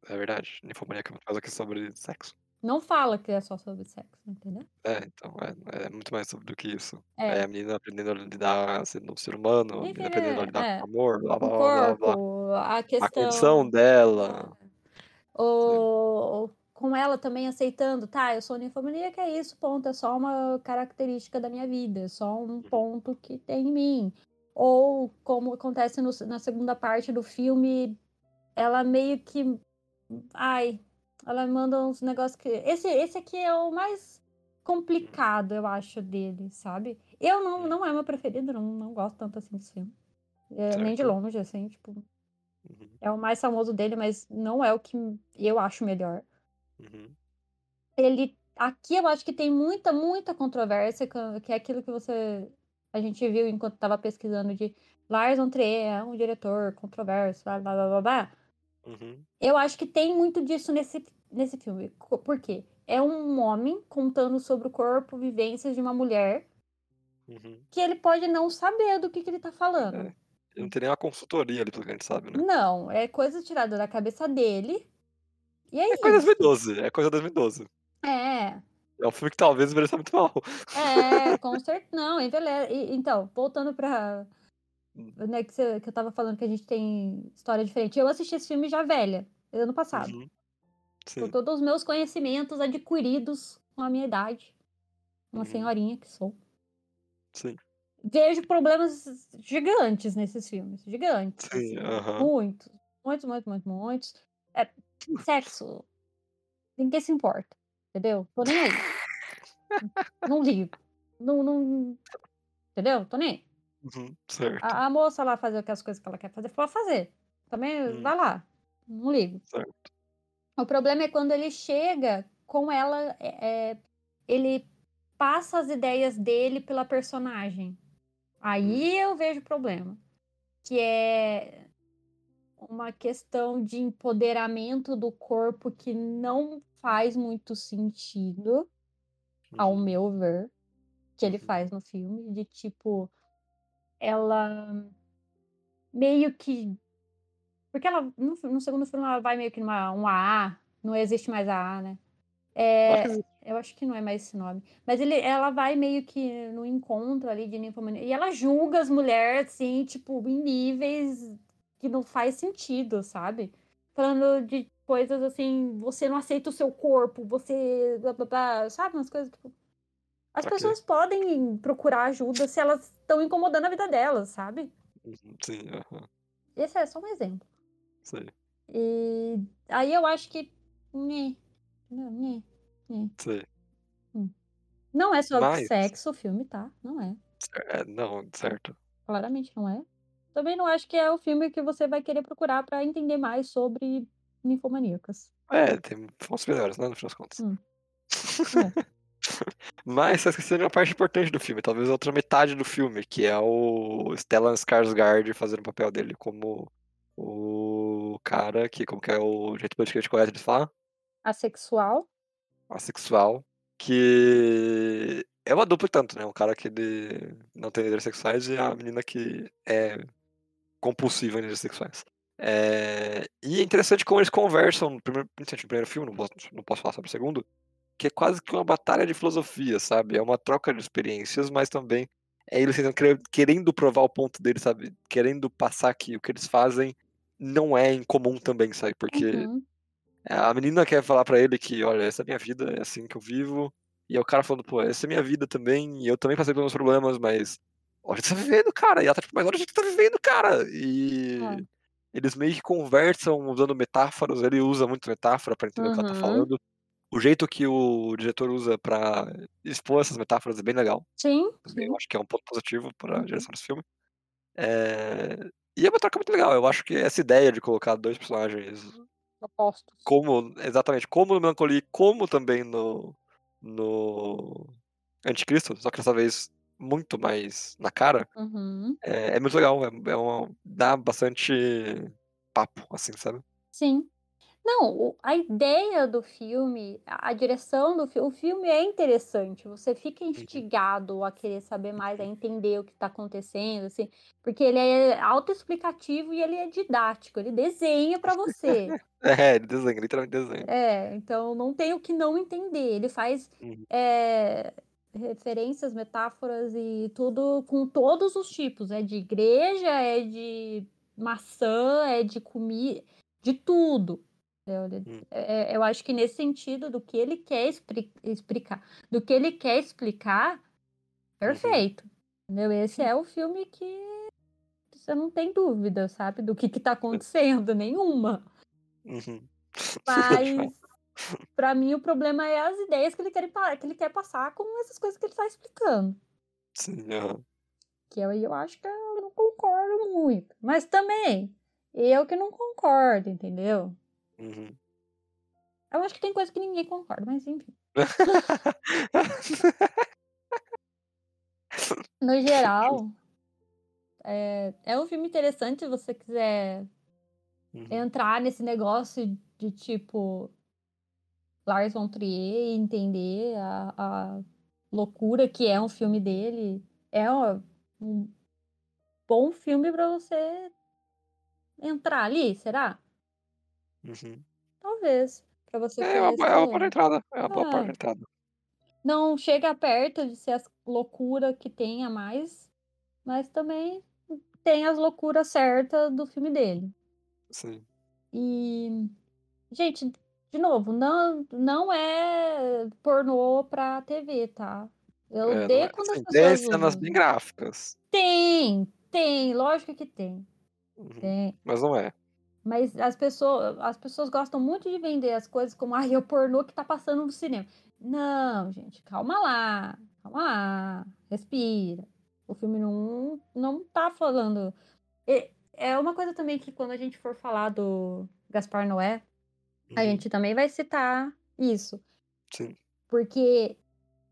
É verdade. Ninfomaníaca é do que sobre sexo. Não fala que é só sobre sexo, entendeu? É, então, é, é muito mais sobre do que isso. É. É a menina aprendendo a lidar sendo um ser humano, a menina aprendendo a é, lidar é. com amor, blá O blá blá blá blá. a A questão. condição dela. O... Com ela também aceitando, tá, eu sou ninfomaníaca, é isso, ponto, é só uma característica da minha vida, é só um ponto que tem em mim. Ou, como acontece no- na segunda parte do filme, ela meio que. Ai, ela manda uns negócios que. Esse, esse aqui é o mais complicado, eu acho, dele, sabe? Eu não, Hum. não é meu preferido, não, não gosto tanto assim desse filme. É, nem de longe, assim, tipo. É o mais famoso dele, mas não é o que eu acho melhor. uhum. Ele. Aqui eu acho que tem muita, muita controvérsia, que é aquilo que você. A gente viu enquanto estava pesquisando de Lars von Trier, é um diretor controverso, blá blá blá blá blá. Uhum. Eu acho que tem muito disso nesse, nesse filme. Por quê? É um homem contando sobre o corpo, vivências de uma mulher, Uhum. que ele pode não saber do que, que ele tá falando. É. Não tem nem uma consultoria ali, pelo que a gente sabe, né? Não, é coisa tirada da cabeça dele. E é, É coisa isso. 2012, é coisa 2012. É, É um filme que talvez envelheça muito mal. é, com certeza. Não, envelhece. Então, voltando pra. Né, que, você- que eu tava falando que a gente tem história diferente. Eu assisti esse filme já velha, ano passado. Uhum. Com todos os meus conhecimentos adquiridos com a minha idade. Uma Uhum. senhorinha que sou. Sim. Vejo problemas gigantes nesses filmes. Gigantes. Sim, assim, aham. Muitos. Muitos, muitos, muitos, muitos. É, sexo. Ninguém se importa. Entendeu? Tô nem aí. não ligo. Não, não. Entendeu? Tô nem aí. Uhum. Certo. A, a moça lá fazer as coisas que ela quer fazer, pode fazer. Também Hum. vai lá. Não ligo. Certo. O problema é quando ele chega com ela, é, é, ele passa as ideias dele pela personagem. Aí eu vejo problema. Que é uma questão de empoderamento do corpo que não faz muito sentido, ao Uhum. meu ver, que ele Uhum. faz no filme, de tipo, ela meio que. Porque ela, no, no segundo filme, ela vai meio que numa um AA, não existe mais AA, né? É, eu acho que não é mais esse nome. Mas ele, ela vai meio que no encontro ali de ninfomania. E ela julga as mulheres, assim, tipo, em níveis que não faz sentido, sabe? Falando de coisas assim, você não aceita o seu corpo, você. blá, blá, blá, sabe? Umas coisas tipo. As Ok. pessoas podem procurar ajuda se elas estão incomodando a vida delas, sabe? Uhum, Sim, aham. Esse é só um exemplo. Sei, E aí eu acho que. Nhê. sei. Não é sobre Mas- sexo o filme, tá? Não é. É, não, certo. Claramente não é. Também não acho que é o filme que você vai querer procurar pra entender mais sobre ninfomaníacas. É, tem fontes melhores, né, no fim das contas. Hum. Mas você esqueceu de uma parte importante do filme, talvez a outra metade do filme, que é o Stellan Skarsgård fazendo o papel dele como o cara que, como que é o jeito politicamente correto de falar? Asexual. Assexual, que é uma dupla tanto, né? Um cara que ele não tem líderes sexuais e a menina que é compulsiva em líderes sexuais. É, E é interessante como eles conversam, no primeiro, no primeiro filme, não posso, não posso falar sobre o segundo, que é quase que uma batalha de filosofia, sabe? É uma troca de experiências, mas também é eles querendo provar o ponto deles, sabe? Querendo passar que o que eles fazem não é incomum também, sabe? Porque Uhum. A menina quer falar pra ele que, olha, essa é a minha vida, é assim que eu vivo. E é o cara falando, pô, essa é a minha vida também, e eu também passei pelos meus problemas, mas olha o que você tá vivendo, cara. E ela tá tipo, mas olha o que você tá vivendo, cara. E É. eles meio que conversam usando metáforas, ele usa muito metáfora pra entender o que ela tá Uhum. falando. O jeito que o diretor usa pra expor essas metáforas é bem legal. Sim, Também eu acho que é um ponto positivo pra Uhum. direção desse filme. É, E é uma troca muito legal. Eu acho que essa ideia de colocar dois personagens Opostos. como exatamente como no Melancholia, como também no no Anticristo, só que dessa vez muito mais na cara, Uhum. é, é muito legal, é, é uma, dá bastante papo, assim, sabe? Sim. Não, a ideia do filme, a a direção do filme, o filme é interessante. Você fica instigado a querer saber mais, a entender o que está acontecendo, assim, porque ele é autoexplicativo e ele é didático, ele desenha para você. É, ele desenha, literalmente desenha. É, então não tem o que não entender. Ele faz Uhum. é, referências, metáforas e tudo com todos os tipos. É de igreja, é de maçã, é de comida, de tudo. Entendeu? Ele- Hum. é- eu acho que nesse sentido do que ele quer expli- explicar, do que ele quer explicar, perfeito. Entendeu? Esse é o filme que você não tem dúvida, sabe, do que que tá acontecendo, nenhuma. Uhum. Mas pra mim o problema é as ideias que ele, quer, que ele quer passar com essas coisas que ele tá explicando. Sim. Que eu, eu acho que eu não concordo muito. Mas também, eu que não concordo, entendeu? Uhum. Eu acho que tem coisa que ninguém concorda, mas enfim. No geral, é, é um filme interessante se você quiser Uhum. entrar nesse negócio de tipo Lars von Trier e entender a, a loucura que é um filme dele. É ó, um bom filme pra você entrar ali, será? Uhum. Talvez. Pra você É uma, é uma boa conhecer. entrada, é uma boa porta de É. entrada. Não chega perto de ser as loucuras que tem a mais, mas também tem as loucuras certas do filme dele. Sim. E, gente, de novo, não, não é pornô pra TV, tá? Eu É, odeio é- quando as assim, tem pessoas cenas usam. bem gráficas, Tem, tem, lógico que tem. Uhum. Tem. mas não é. Mas as pessoas, as pessoas gostam muito de vender as coisas como, ai, é o pornô que tá passando no cinema. Não, gente, calma lá, calma lá, respira. O filme não, não tá falando. É, é uma coisa também que quando a gente for falar do Gaspar Noé, a Uhum. gente também vai citar isso. Sim. Porque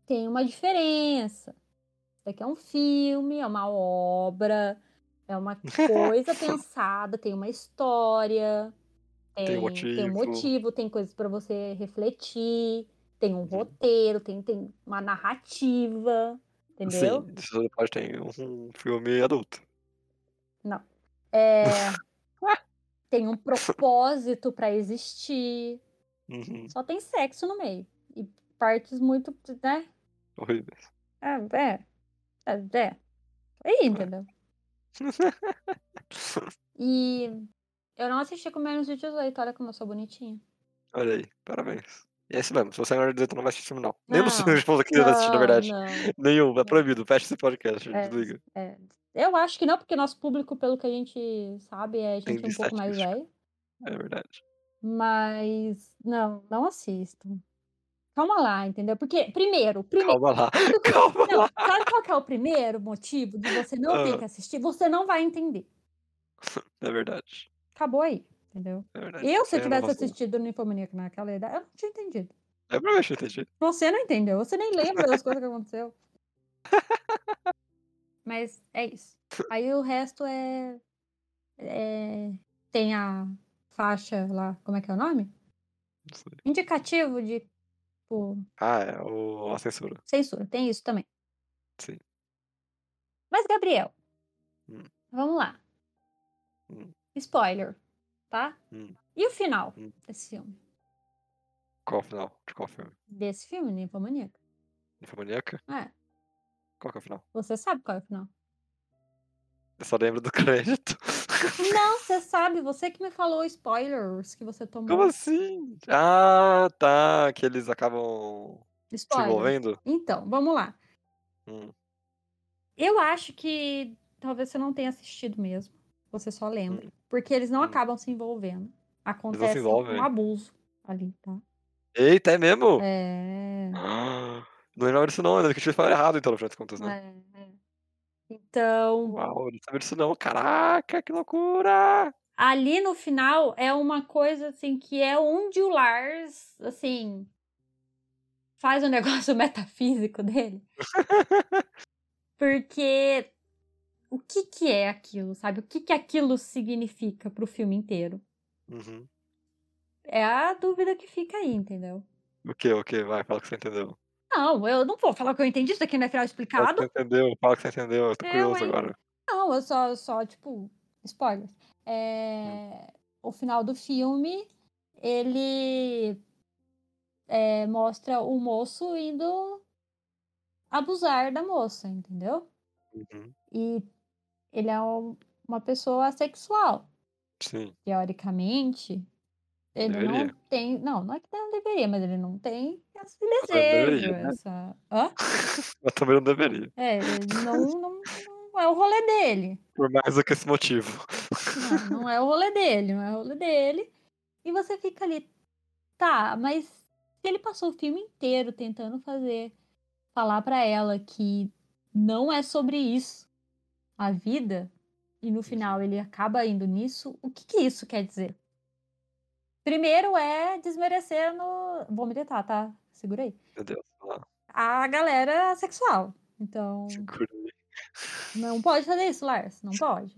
tem uma diferença. Isso daqui é um filme, é uma obra, é uma coisa pensada, tem uma história, Tem tem, um tem um motivo. motivo, tem coisas para você refletir, tem um Uhum. roteiro, tem, tem uma narrativa, entendeu? Sim, isso pode ter um filme adulto. Não. É, tem um propósito para existir. Uhum. Só tem sexo no meio. E partes muito, né? Horríveis. É, é. É, é. Aí, entendeu? E eu não assisti com menos de 18, olha como eu sou bonitinha. Olha aí, parabéns. E é isso mesmo. Se você é menor de 18, não vai assistir filme, não. Nem Não, você esposa queria assistir, na não, verdade. não. Nenhum. É Não. proibido. Fecha esse podcast. É, Desliga. é. Eu acho que não, porque nosso público, pelo que a gente sabe, é Tem gente um pouco mais velha. É verdade. Mas não, não assistam. Calma lá, entendeu? Porque, primeiro, primeiro, Calma lá. sabe, qual- Calma não, lá. sabe qual que é o primeiro motivo de você não ter Ah. que assistir? Você não vai entender. É verdade. Acabou aí, entendeu? É verdade. Eu, se eu tivesse assistido no Infomaníaco naquela idade, eu não tinha entendido. É provavelmente eu entendi. Você não entendeu, você nem lembra das coisas que aconteceu. Mas é isso. Aí o resto é, é- Tem a faixa lá, como é que é o nome? Indicativo de tipo, Ah, é o... a censura. censura. Tem isso também. Sim. Mas, Gabriel, Hum. vamos lá. Hum. Spoiler, tá? Hum. E o final Hum. desse filme? Qual o final? De qual filme? Desse filme, Ninfomaníaca? Infomaníaca? É, Qual que é o final? você sabe qual é o final. Eu só lembro do crédito. Não, você sabe, você que me falou spoilers que você tomou. Como assim? Ah, tá. Que eles acabam se Spoilers. envolvendo? Então, vamos lá. Hum. Eu acho que talvez você não tenha assistido mesmo. Você só lembra. Hum. Porque eles não Hum. acabam se envolvendo. Acontece envolvem? um abuso ali, tá? Eita, é mesmo? É. Ah, Não lembrava disso não, ainda que eu tinha falado errado então, no final das contas, né? é. Então, Uau, não sabia disso não. Caraca, que loucura! ali no final é uma coisa assim que é onde o Lars, assim, faz o negócio metafísico dele. Porque o que que é aquilo, sabe? O que que aquilo significa pro filme inteiro? Uhum. É a dúvida que fica aí, entendeu? O que, o que? Vai, fala que você entendeu. Não, eu não vou falar que eu entendi, isso aqui não é final Fala que explicado. você entendeu, fala que você entendeu. Eu tô Eu, curioso agora. Não, eu só, só tipo, spoilers. É, O final do filme, ele é, mostra o moço indo abusar da moça, entendeu? Uhum. E ele é um- uma pessoa assexual. Sim. Teoricamente, ele Deveria. não tem. Não, não é que não deveria, mas ele não tem esse desejo. né? Essa... Mas também não deveria. É, ele não, não, não é o rolê dele. Por mais do que esse motivo. Não, não é o rolê dele, não é o rolê dele. E você fica ali, tá, mas se ele passou o filme inteiro tentando fazer, falar pra ela que não é sobre isso a vida, e no final ele acaba indo nisso, o que que isso quer dizer? Primeiro é desmerecendo. Vou militar, tá? Segura aí. Meu Deus. A galera sexual. Então, segura aí. não pode fazer isso, Lars. Não pode.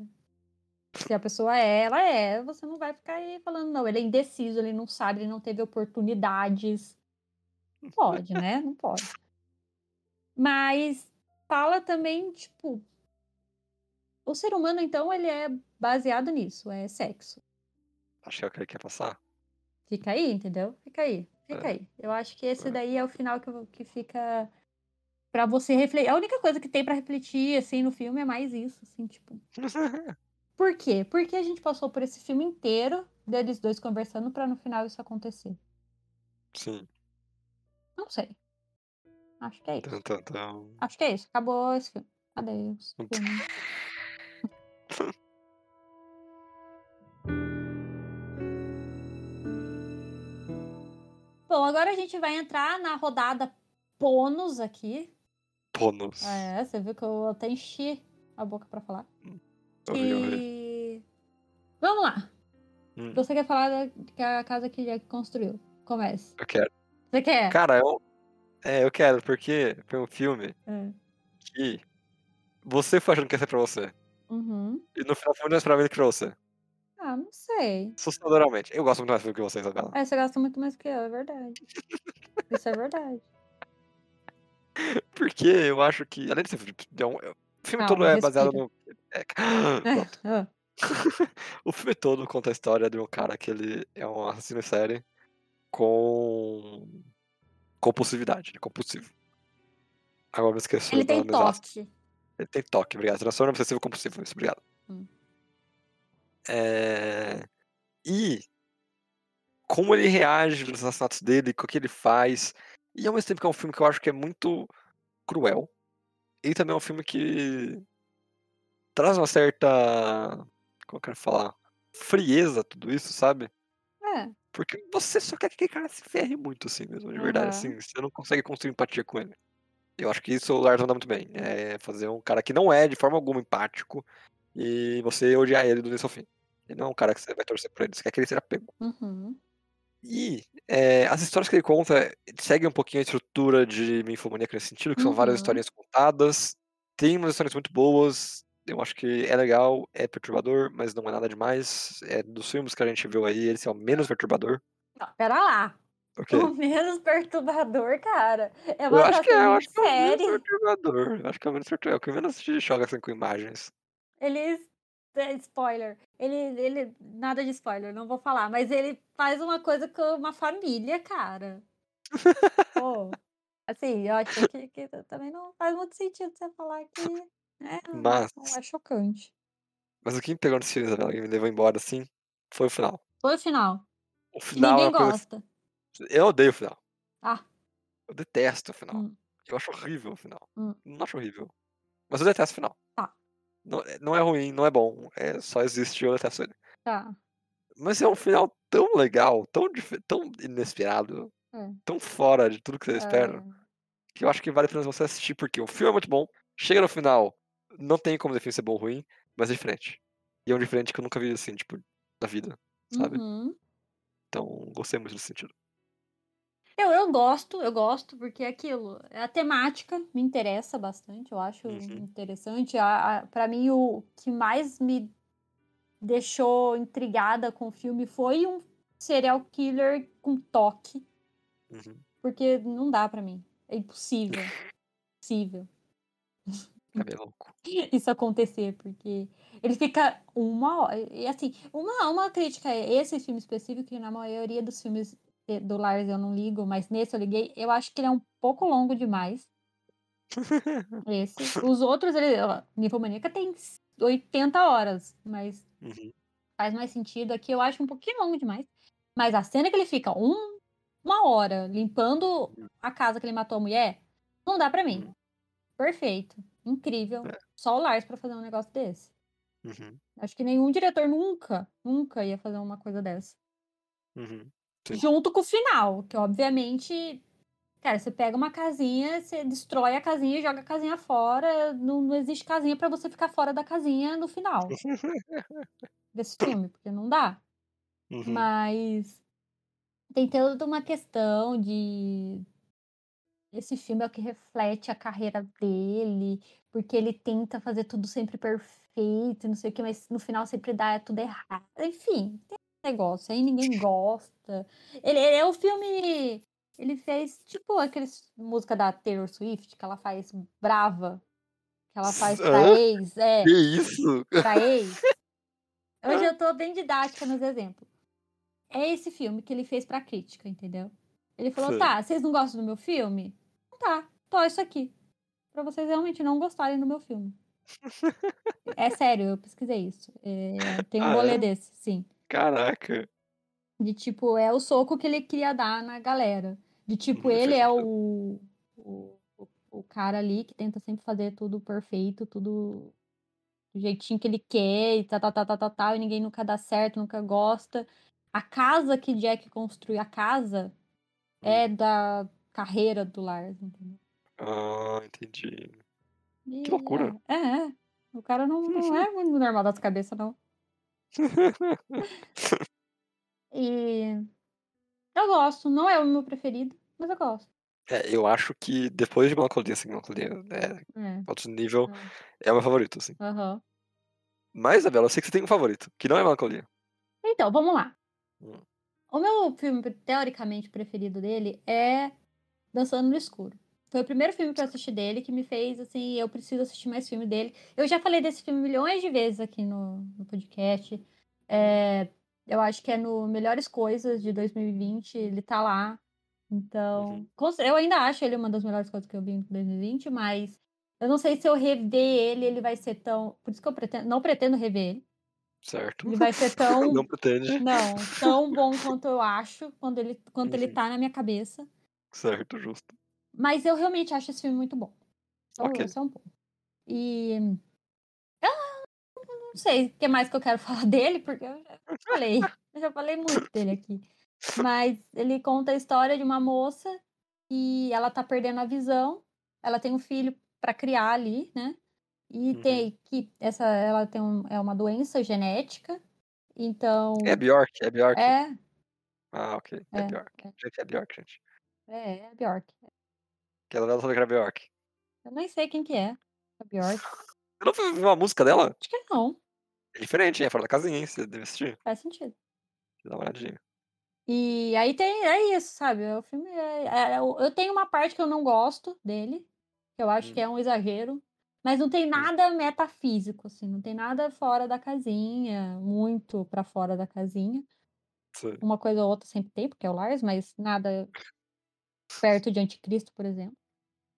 Se a pessoa é, ela é. Você não vai ficar aí falando, não, ele é indeciso, ele não sabe, ele não teve oportunidades. Não pode, né? Não pode. Mas fala também, tipo. O ser humano, então, ele é baseado nisso, é sexo. Acho que é o que ele quer passar. Fica aí, entendeu? Fica aí, fica É. aí. Eu acho que esse É. daí é o final que, que fica pra você refletir. A única coisa que tem pra refletir, assim, no filme é mais isso, assim, tipo. Por quê? Porque a gente passou por esse filme inteiro deles dois conversando pra no final isso acontecer. Sim. Não sei. Acho que é isso. Tum, tum, tum. Acho que é isso. Acabou esse filme. Adeus. Filme. Agora a gente vai entrar na rodada bônus aqui. Bônus. É, você viu que eu até enchi a boca pra falar. Vi. E... Vamos lá. Hum, Você quer falar da que a casa que ele construiu? Comece. eu quero. Você quer? Cara, eu. É, eu quero, porque foi um filme É. que você foi achando que ia ser pra você. Uhum. E no final foi mim do que pra você. Ah, não sei. Assustadoramente. Eu gosto muito mais do que você, Isabela. É, você gasta muito mais que eu, é verdade. Isso é verdade. Porque eu acho que, além de ser filme, é um- é- o filme todo Calma, é baseado respira. no. é- Pronto. Ah, O filme todo conta a história de um cara que ele é um assassino em série com compulsividade, ele é compulsivo. Agora me esqueci Ele o tem nome exato. toque. Ele tem toque, obrigado. Transtorno obsessivo compulsivo, isso, obrigado. Hum. É... E como ele reage nos assassinatos dele, com o que ele faz. E ao mesmo tempo que é um filme que eu acho que é muito cruel. Ele também é um filme que traz uma certa. Como eu quero falar? Frieza tudo isso, sabe? É. Porque você só quer que aquele cara se ferre muito, assim mesmo, de verdade, Aham. assim. Você não consegue construir empatia com ele. Eu acho que isso o Lars anda muito bem. É fazer um cara que não é de forma alguma empático e você odiar ele do início ao fim. Ele não é um cara que você vai torcer por ele, você quer que ele seja pego. Uhum. E é, as histórias que ele conta seguem um pouquinho a estrutura de Minfomaníaca nesse sentido, que são várias Uhum. historinhas contadas. Tem umas histórias muito boas. Eu acho que é legal, é perturbador, mas não é nada demais. É dos filmes que a gente viu aí, esse é o menos perturbador. Não, pera lá. O menos perturbador, cara. É Eu uma acho que é, eu acho que é o menos perturbador. Eu acho que é o menos perturbador. É o que menos te choca assim com imagens. Eles. É, Spoiler. Ele, ele. Nada de spoiler, não vou falar. Mas ele faz uma coisa com uma família, cara. Pô. Assim, eu acho que, que também não faz muito sentido você falar que. É, Mas, não é chocante. mas o que me pegou nesse filme, Isabela, e me levou embora assim, foi o final. Foi o final. O Que final é ninguém uma coisa. gosta. Eu odeio o final. Ah. Eu detesto o final. Hum. Eu acho horrível o final. Hum. Não acho horrível. Mas eu detesto o final. Tá. Não, é- não é ruim, não é bom. É só existe ele. Tá. Mas é um final tão legal, tão, tão inesperado, É. tão fora de tudo que você espera, É. que eu acho que vale a pena você assistir, porque o filme é muito bom. Chega no final, não tem como definir se é bom ou ruim, mas é diferente. E é um diferente que eu nunca vi assim, tipo, na vida, sabe? Uhum. Então, gostei muito desse sentido. Eu, eu gosto, eu gosto, porque é aquilo. A temática me interessa bastante, eu acho Uhum. interessante. A, a, para mim, o que mais me deixou intrigada com o filme foi um serial killer com toque, Uhum. porque não dá pra mim. É impossível. Impossível É bem louco. isso acontecer, porque ele fica uma hora. E assim, uma, uma crítica a esse filme específico, que na maioria dos filmes do Lars eu não ligo, mas nesse eu liguei, eu acho que ele é um pouco longo demais. Esse. Os outros, ele. ó, Ninfomaníaca tem 80 horas, mas Uhum. faz mais sentido. Aqui eu acho um pouquinho longo demais. Mas a cena que ele fica um, uma hora limpando a casa que ele matou a mulher, não dá pra mim. Uhum. Perfeito. Incrível. É. Só o Lars pra fazer um negócio desse. Uhum. Acho que nenhum diretor nunca, nunca ia fazer uma coisa dessa. Uhum. Sim. Junto com o final, que obviamente. Cara, você pega uma casinha, você destrói a casinha e joga a casinha fora. Não, não existe casinha pra você ficar fora da casinha no final desse filme, porque não dá. Uhum. Mas tem toda uma questão de. Esse filme é o que reflete a carreira dele, porque ele tenta fazer tudo sempre perfeito, não sei o que, mas no final sempre dá tudo errado. Enfim, tem negócio aí, ninguém gosta. Ele, ele é o filme. Ele fez tipo aqueles música da Taylor Swift, que ela faz brava, que ela faz pra Hã? ex, é, Que isso? pra ex. Hoje eu tô bem didática nos exemplos. É esse filme que ele fez pra crítica, entendeu? Ele falou: Sei. tá, vocês não gostam do meu filme? Tá, tô isso aqui. Pra vocês realmente não gostarem do meu filme. É sério, eu pesquisei isso. É, tem um Ah, rolê é? desse, sim. Caraca. De tipo, é o soco que ele queria dar na galera. De tipo, Uhum, ele é o, o, o- cara ali que tenta sempre fazer tudo perfeito, tudo do jeitinho que ele quer, e tal, tal, tal, tal, tal, tal, e ninguém nunca dá certo, nunca gosta. A casa que Jack construiu, a casa, Hum. é da carreira do Lars, entendeu? Ah, entendi. E Que loucura. É, é, é. O cara não, não é muito normal das cabeças, não. E eu gosto, não é o meu preferido, mas eu gosto. É, eu acho que depois de Melancolia, assim, Melancolia é É. outro nível, é. é o meu favorito, assim. Aham. Mas, Isabela, eu sei que você tem um favorito, que não é Melancolia. Então, vamos lá. Hum. O meu filme, teoricamente, preferido dele é Dançando no Escuro. Foi o primeiro filme que eu assisti dele que me fez, assim, eu preciso assistir mais filme dele. Eu já falei desse filme milhões de vezes aqui no, no podcast. É, eu acho que é no Melhores Coisas de 2020, ele tá lá. Então, Uhum. eu ainda acho ele uma das melhores coisas que eu vi em 2020, mas eu não sei se eu rever ele, ele vai ser tão. Por isso que eu pretendo, não pretendo rever ele. Certo. Ele vai ser tão. Não pretende. Não, tão bom quanto eu acho, quando ele, quanto ele Uhum. tá na minha cabeça. Certo, justo. Mas eu realmente acho esse filme muito bom. Só, Ok. só um pouco. E. Ah, não sei o que mais que eu quero falar dele, porque eu já falei. Eu já falei muito dele aqui. Mas ele conta a história de uma moça e ela tá perdendo a visão. Ela tem um filho pra criar ali, né? E Uhum. tem que essa ela tem um, é uma doença genética. Então, É Bjork, é Bjork. é, Ah, ok. É, É, Bjork. é. Gente, é Bjork, gente. é, é a Bjork. Aquela dela sabia que era Bjork. Eu nem sei quem que é a Bjork. Você não viu uma música dela? Acho que não, É diferente? É fora da casinha, hein? Você deve assistir. faz sentido. Dá uma olhadinha. E aí tem, é isso, sabe? O filme é, é- eu eu tenho uma parte que eu não gosto dele, que eu acho Hum. que é um exagero, mas não tem nada metafísico, assim, não tem nada fora da casinha, muito pra fora da casinha. Sei. Uma coisa ou outra sempre tem, porque é o Lars, mas nada perto de Anticristo, por exemplo.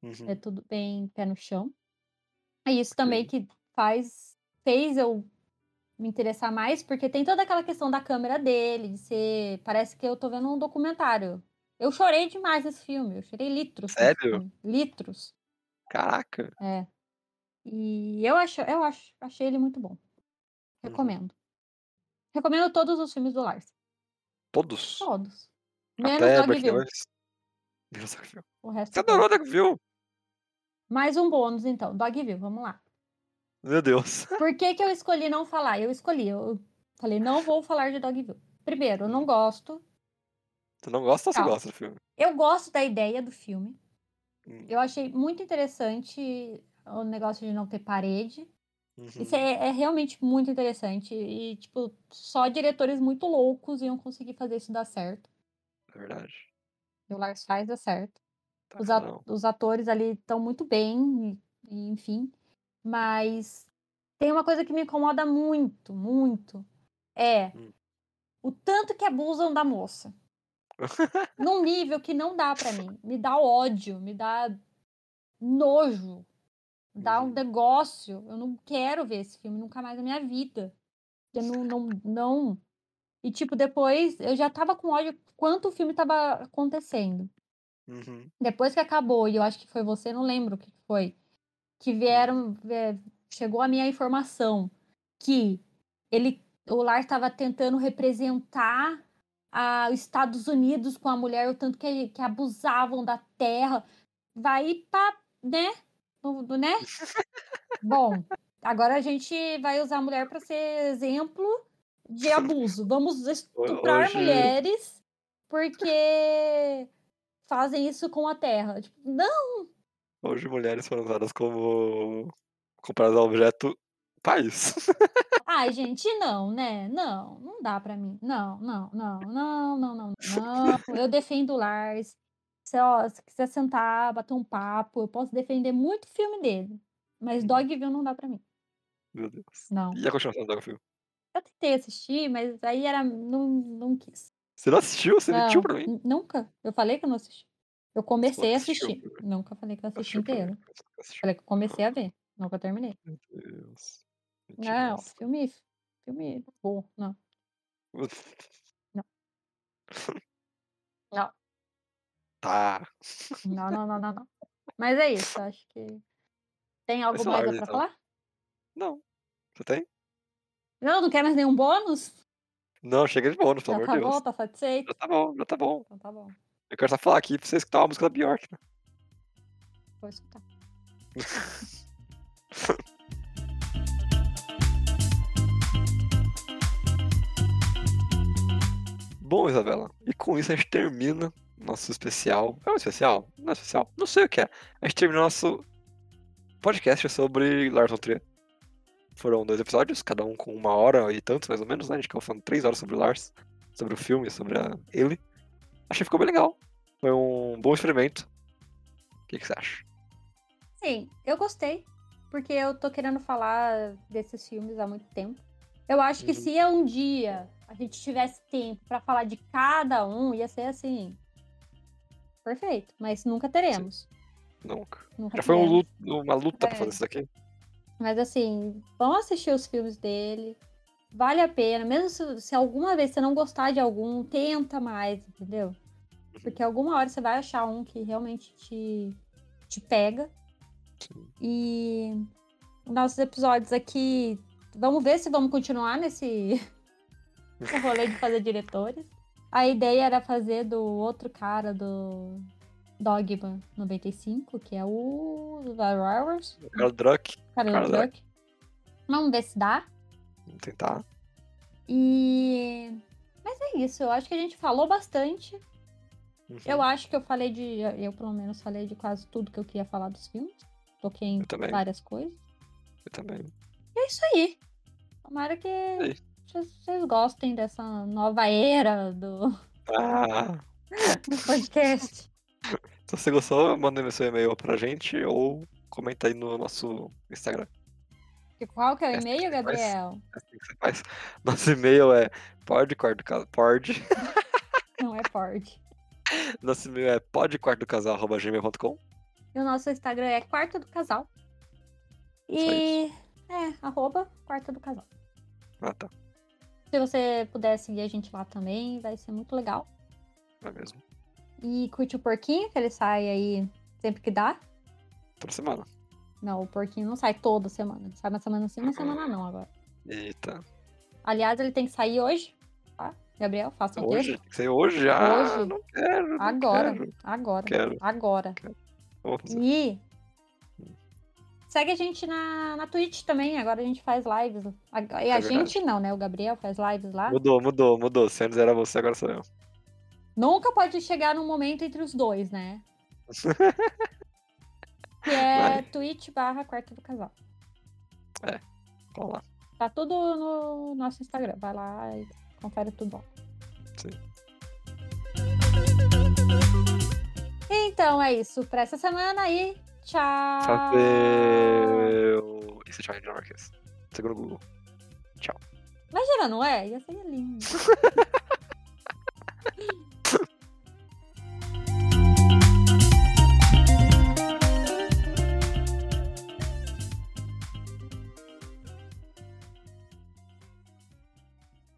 Uhum. É tudo bem pé no chão. É isso também que faz fez eu me interessar mais, porque tem toda aquela questão da câmera dele, de ser. Parece que eu tô vendo um documentário. Eu chorei demais nesse filme, eu chorei litros. Sério? Litros. Caraca. É. E eu acho, eu acho, achei ele muito bom. Uhum. Recomendo. Recomendo todos os filmes do Lars. Todos? Todos. Menos Até Dogville. O resto. Você eu adorou. Dogville? Mais um bônus, então. Dogville, vamos lá. Meu Deus. Por que, que eu escolhi não falar? Eu escolhi, eu falei, não vou falar de Dogville. Primeiro, eu não gosto. Você não gosta ou você Calma. gosta do filme? Eu gosto da ideia do filme. Hum. Eu achei muito interessante o negócio de não ter parede. Uhum. Isso é, é realmente muito interessante. E, tipo, só diretores muito loucos iam conseguir fazer isso dar certo. É verdade. E o Lars faz dar certo. Os, a- os atores ali estão muito bem, e- e, enfim. Mas tem uma coisa que me incomoda muito, muito. É Hum. o tanto que abusam da moça. Num nível que não dá pra mim. Me dá ódio, me dá nojo. Dá um Uhum. negócio. Eu não quero ver esse filme nunca mais na minha vida. Eu não, não, não. E, tipo, depois eu já tava com ódio quanto o filme tava acontecendo. Uhum. Depois que acabou, e eu acho que foi você, não lembro o que foi, que vieram, é, chegou a minha informação que ele, o Lars estava tentando representar a, os Estados Unidos com a mulher, o tanto que, que abusavam da terra, vai para, né? No- né? Bom, agora a gente vai usar a mulher para ser exemplo de abuso. Vamos estuprar hoje- mulheres porque fazem isso com a terra. Tipo, não, Hoje mulheres foram usadas como comparadas ao objeto país. ai, gente, não, né? Não, não dá pra mim. Não, não, não, não, não, não, não. Eu defendo o Lars. Se, ó, se quiser sentar, bater um papo, eu posso defender muito filme dele. Mas Uhum. Dogville não dá pra mim. Meu Deus. Não. E a continuação do Dogville? Eu tentei assistir, mas aí era. Não, não quis. Você não assistiu? Você mentiu Não, pra mim? Nunca. Eu falei que eu não assisti. Eu comecei a assistir. Bruno. Nunca falei que eu assisti inteiro. Falei que eu comecei a ver. Nunca terminei. Meu Deus. Não, filme. Filme bom. Não. Não. Tá. Não, não, não, não, não. Mas é isso, acho que. Tem algo mais pra então. falar? Não. Você tem? Não, não quer mais nenhum bônus? Não, chega de bônus, pelo amor tá de bom, Deus. tá satisfeito? Já tá bom, já tá bom. Então tá bom. Eu quero só falar aqui pra você escutar uma música da Bjork, né? Vou escutar. Bom, Isabela, e com isso a gente termina nosso especial. É um especial? Não é especial? Não sei o que é. A gente termina nosso podcast sobre Lars von Trier. Foram dois episódios, cada um com uma hora e tanto, mais ou menos, né? A gente ficou falando três horas sobre o Lars, sobre o filme, sobre a- ele. Achei que ficou bem legal. Foi um bom experimento. O que, que você acha? Sim, eu gostei. Porque eu tô querendo falar desses filmes há muito tempo. Eu acho que Uhum. se um dia a gente tivesse tempo pra falar de cada um, ia ser assim. Perfeito. Mas nunca teremos. Nunca. Nunca Já foi um teremos. luto- uma luta pra É. fazer isso daqui? Mas assim, vão assistir os filmes dele. vale a pena. Mesmo se, se alguma vez você não gostar de algum, tenta mais, entendeu? Porque alguma hora você vai achar um que realmente te, te pega. Sim. E nossos episódios aqui. Vamos ver se vamos continuar nesse, nesse rolê de fazer diretores. A ideia era fazer do outro cara do Dogma 95, que é o Cara Druck, do Druck. Vamos ver se dá. vamos tentar. E. Mas é isso, eu acho que a gente falou bastante. Uhum. Eu acho que eu falei de. Eu, pelo menos, falei de quase tudo que eu queria falar dos filmes. Toquei em várias coisas. Eu também. E é isso aí. Tomara que vocês vocês gostem dessa nova era do, Ah, do podcast. se você gostou, manda seu e-mail pra gente ou comenta aí no nosso Instagram. E Qual que é o e-mail. Gabriel? É assim que você faz. Nosso e-mail é podquartocasal. Pod. Não é Ford. Nosso e-mail é podquartocasal.gmail.com. E o nosso Instagram é Quarto do Casal. E. É, arroba Quarto do Casal. Ah, tá. Se você puder seguir a gente lá também, vai ser muito legal. É mesmo? E curte o porquinho, que ele sai aí sempre que dá. Toda semana. Não, o porquinho não sai toda semana. Sai uma semana sim, uma semana não agora. Eita. Aliás, ele tem que sair hoje. Tá? Gabriel, faça o Hoje? Tem que ser hoje? Ah, Hoje. não quero. não Agora. quero. Agora. Quero. Agora. Fazer. E segue a gente na, na Twitch também. Agora a gente faz lives. A, e a É verdade. gente não, né? O Gabriel faz lives lá. Mudou, mudou, mudou. Se antes era você, agora sou eu. Nunca pode chegar num momento entre os dois, né? que é Vai. Twitch barra quarto do casal. Vamos lá. Tá tudo no nosso Instagram. Vai lá e confere tudo. Sim. Então é isso pra essa semana e tchau. Valeu. Isso é Charlie Marques. Segundo o Google. Tchau. Imagina, não é? Ia ser lindo.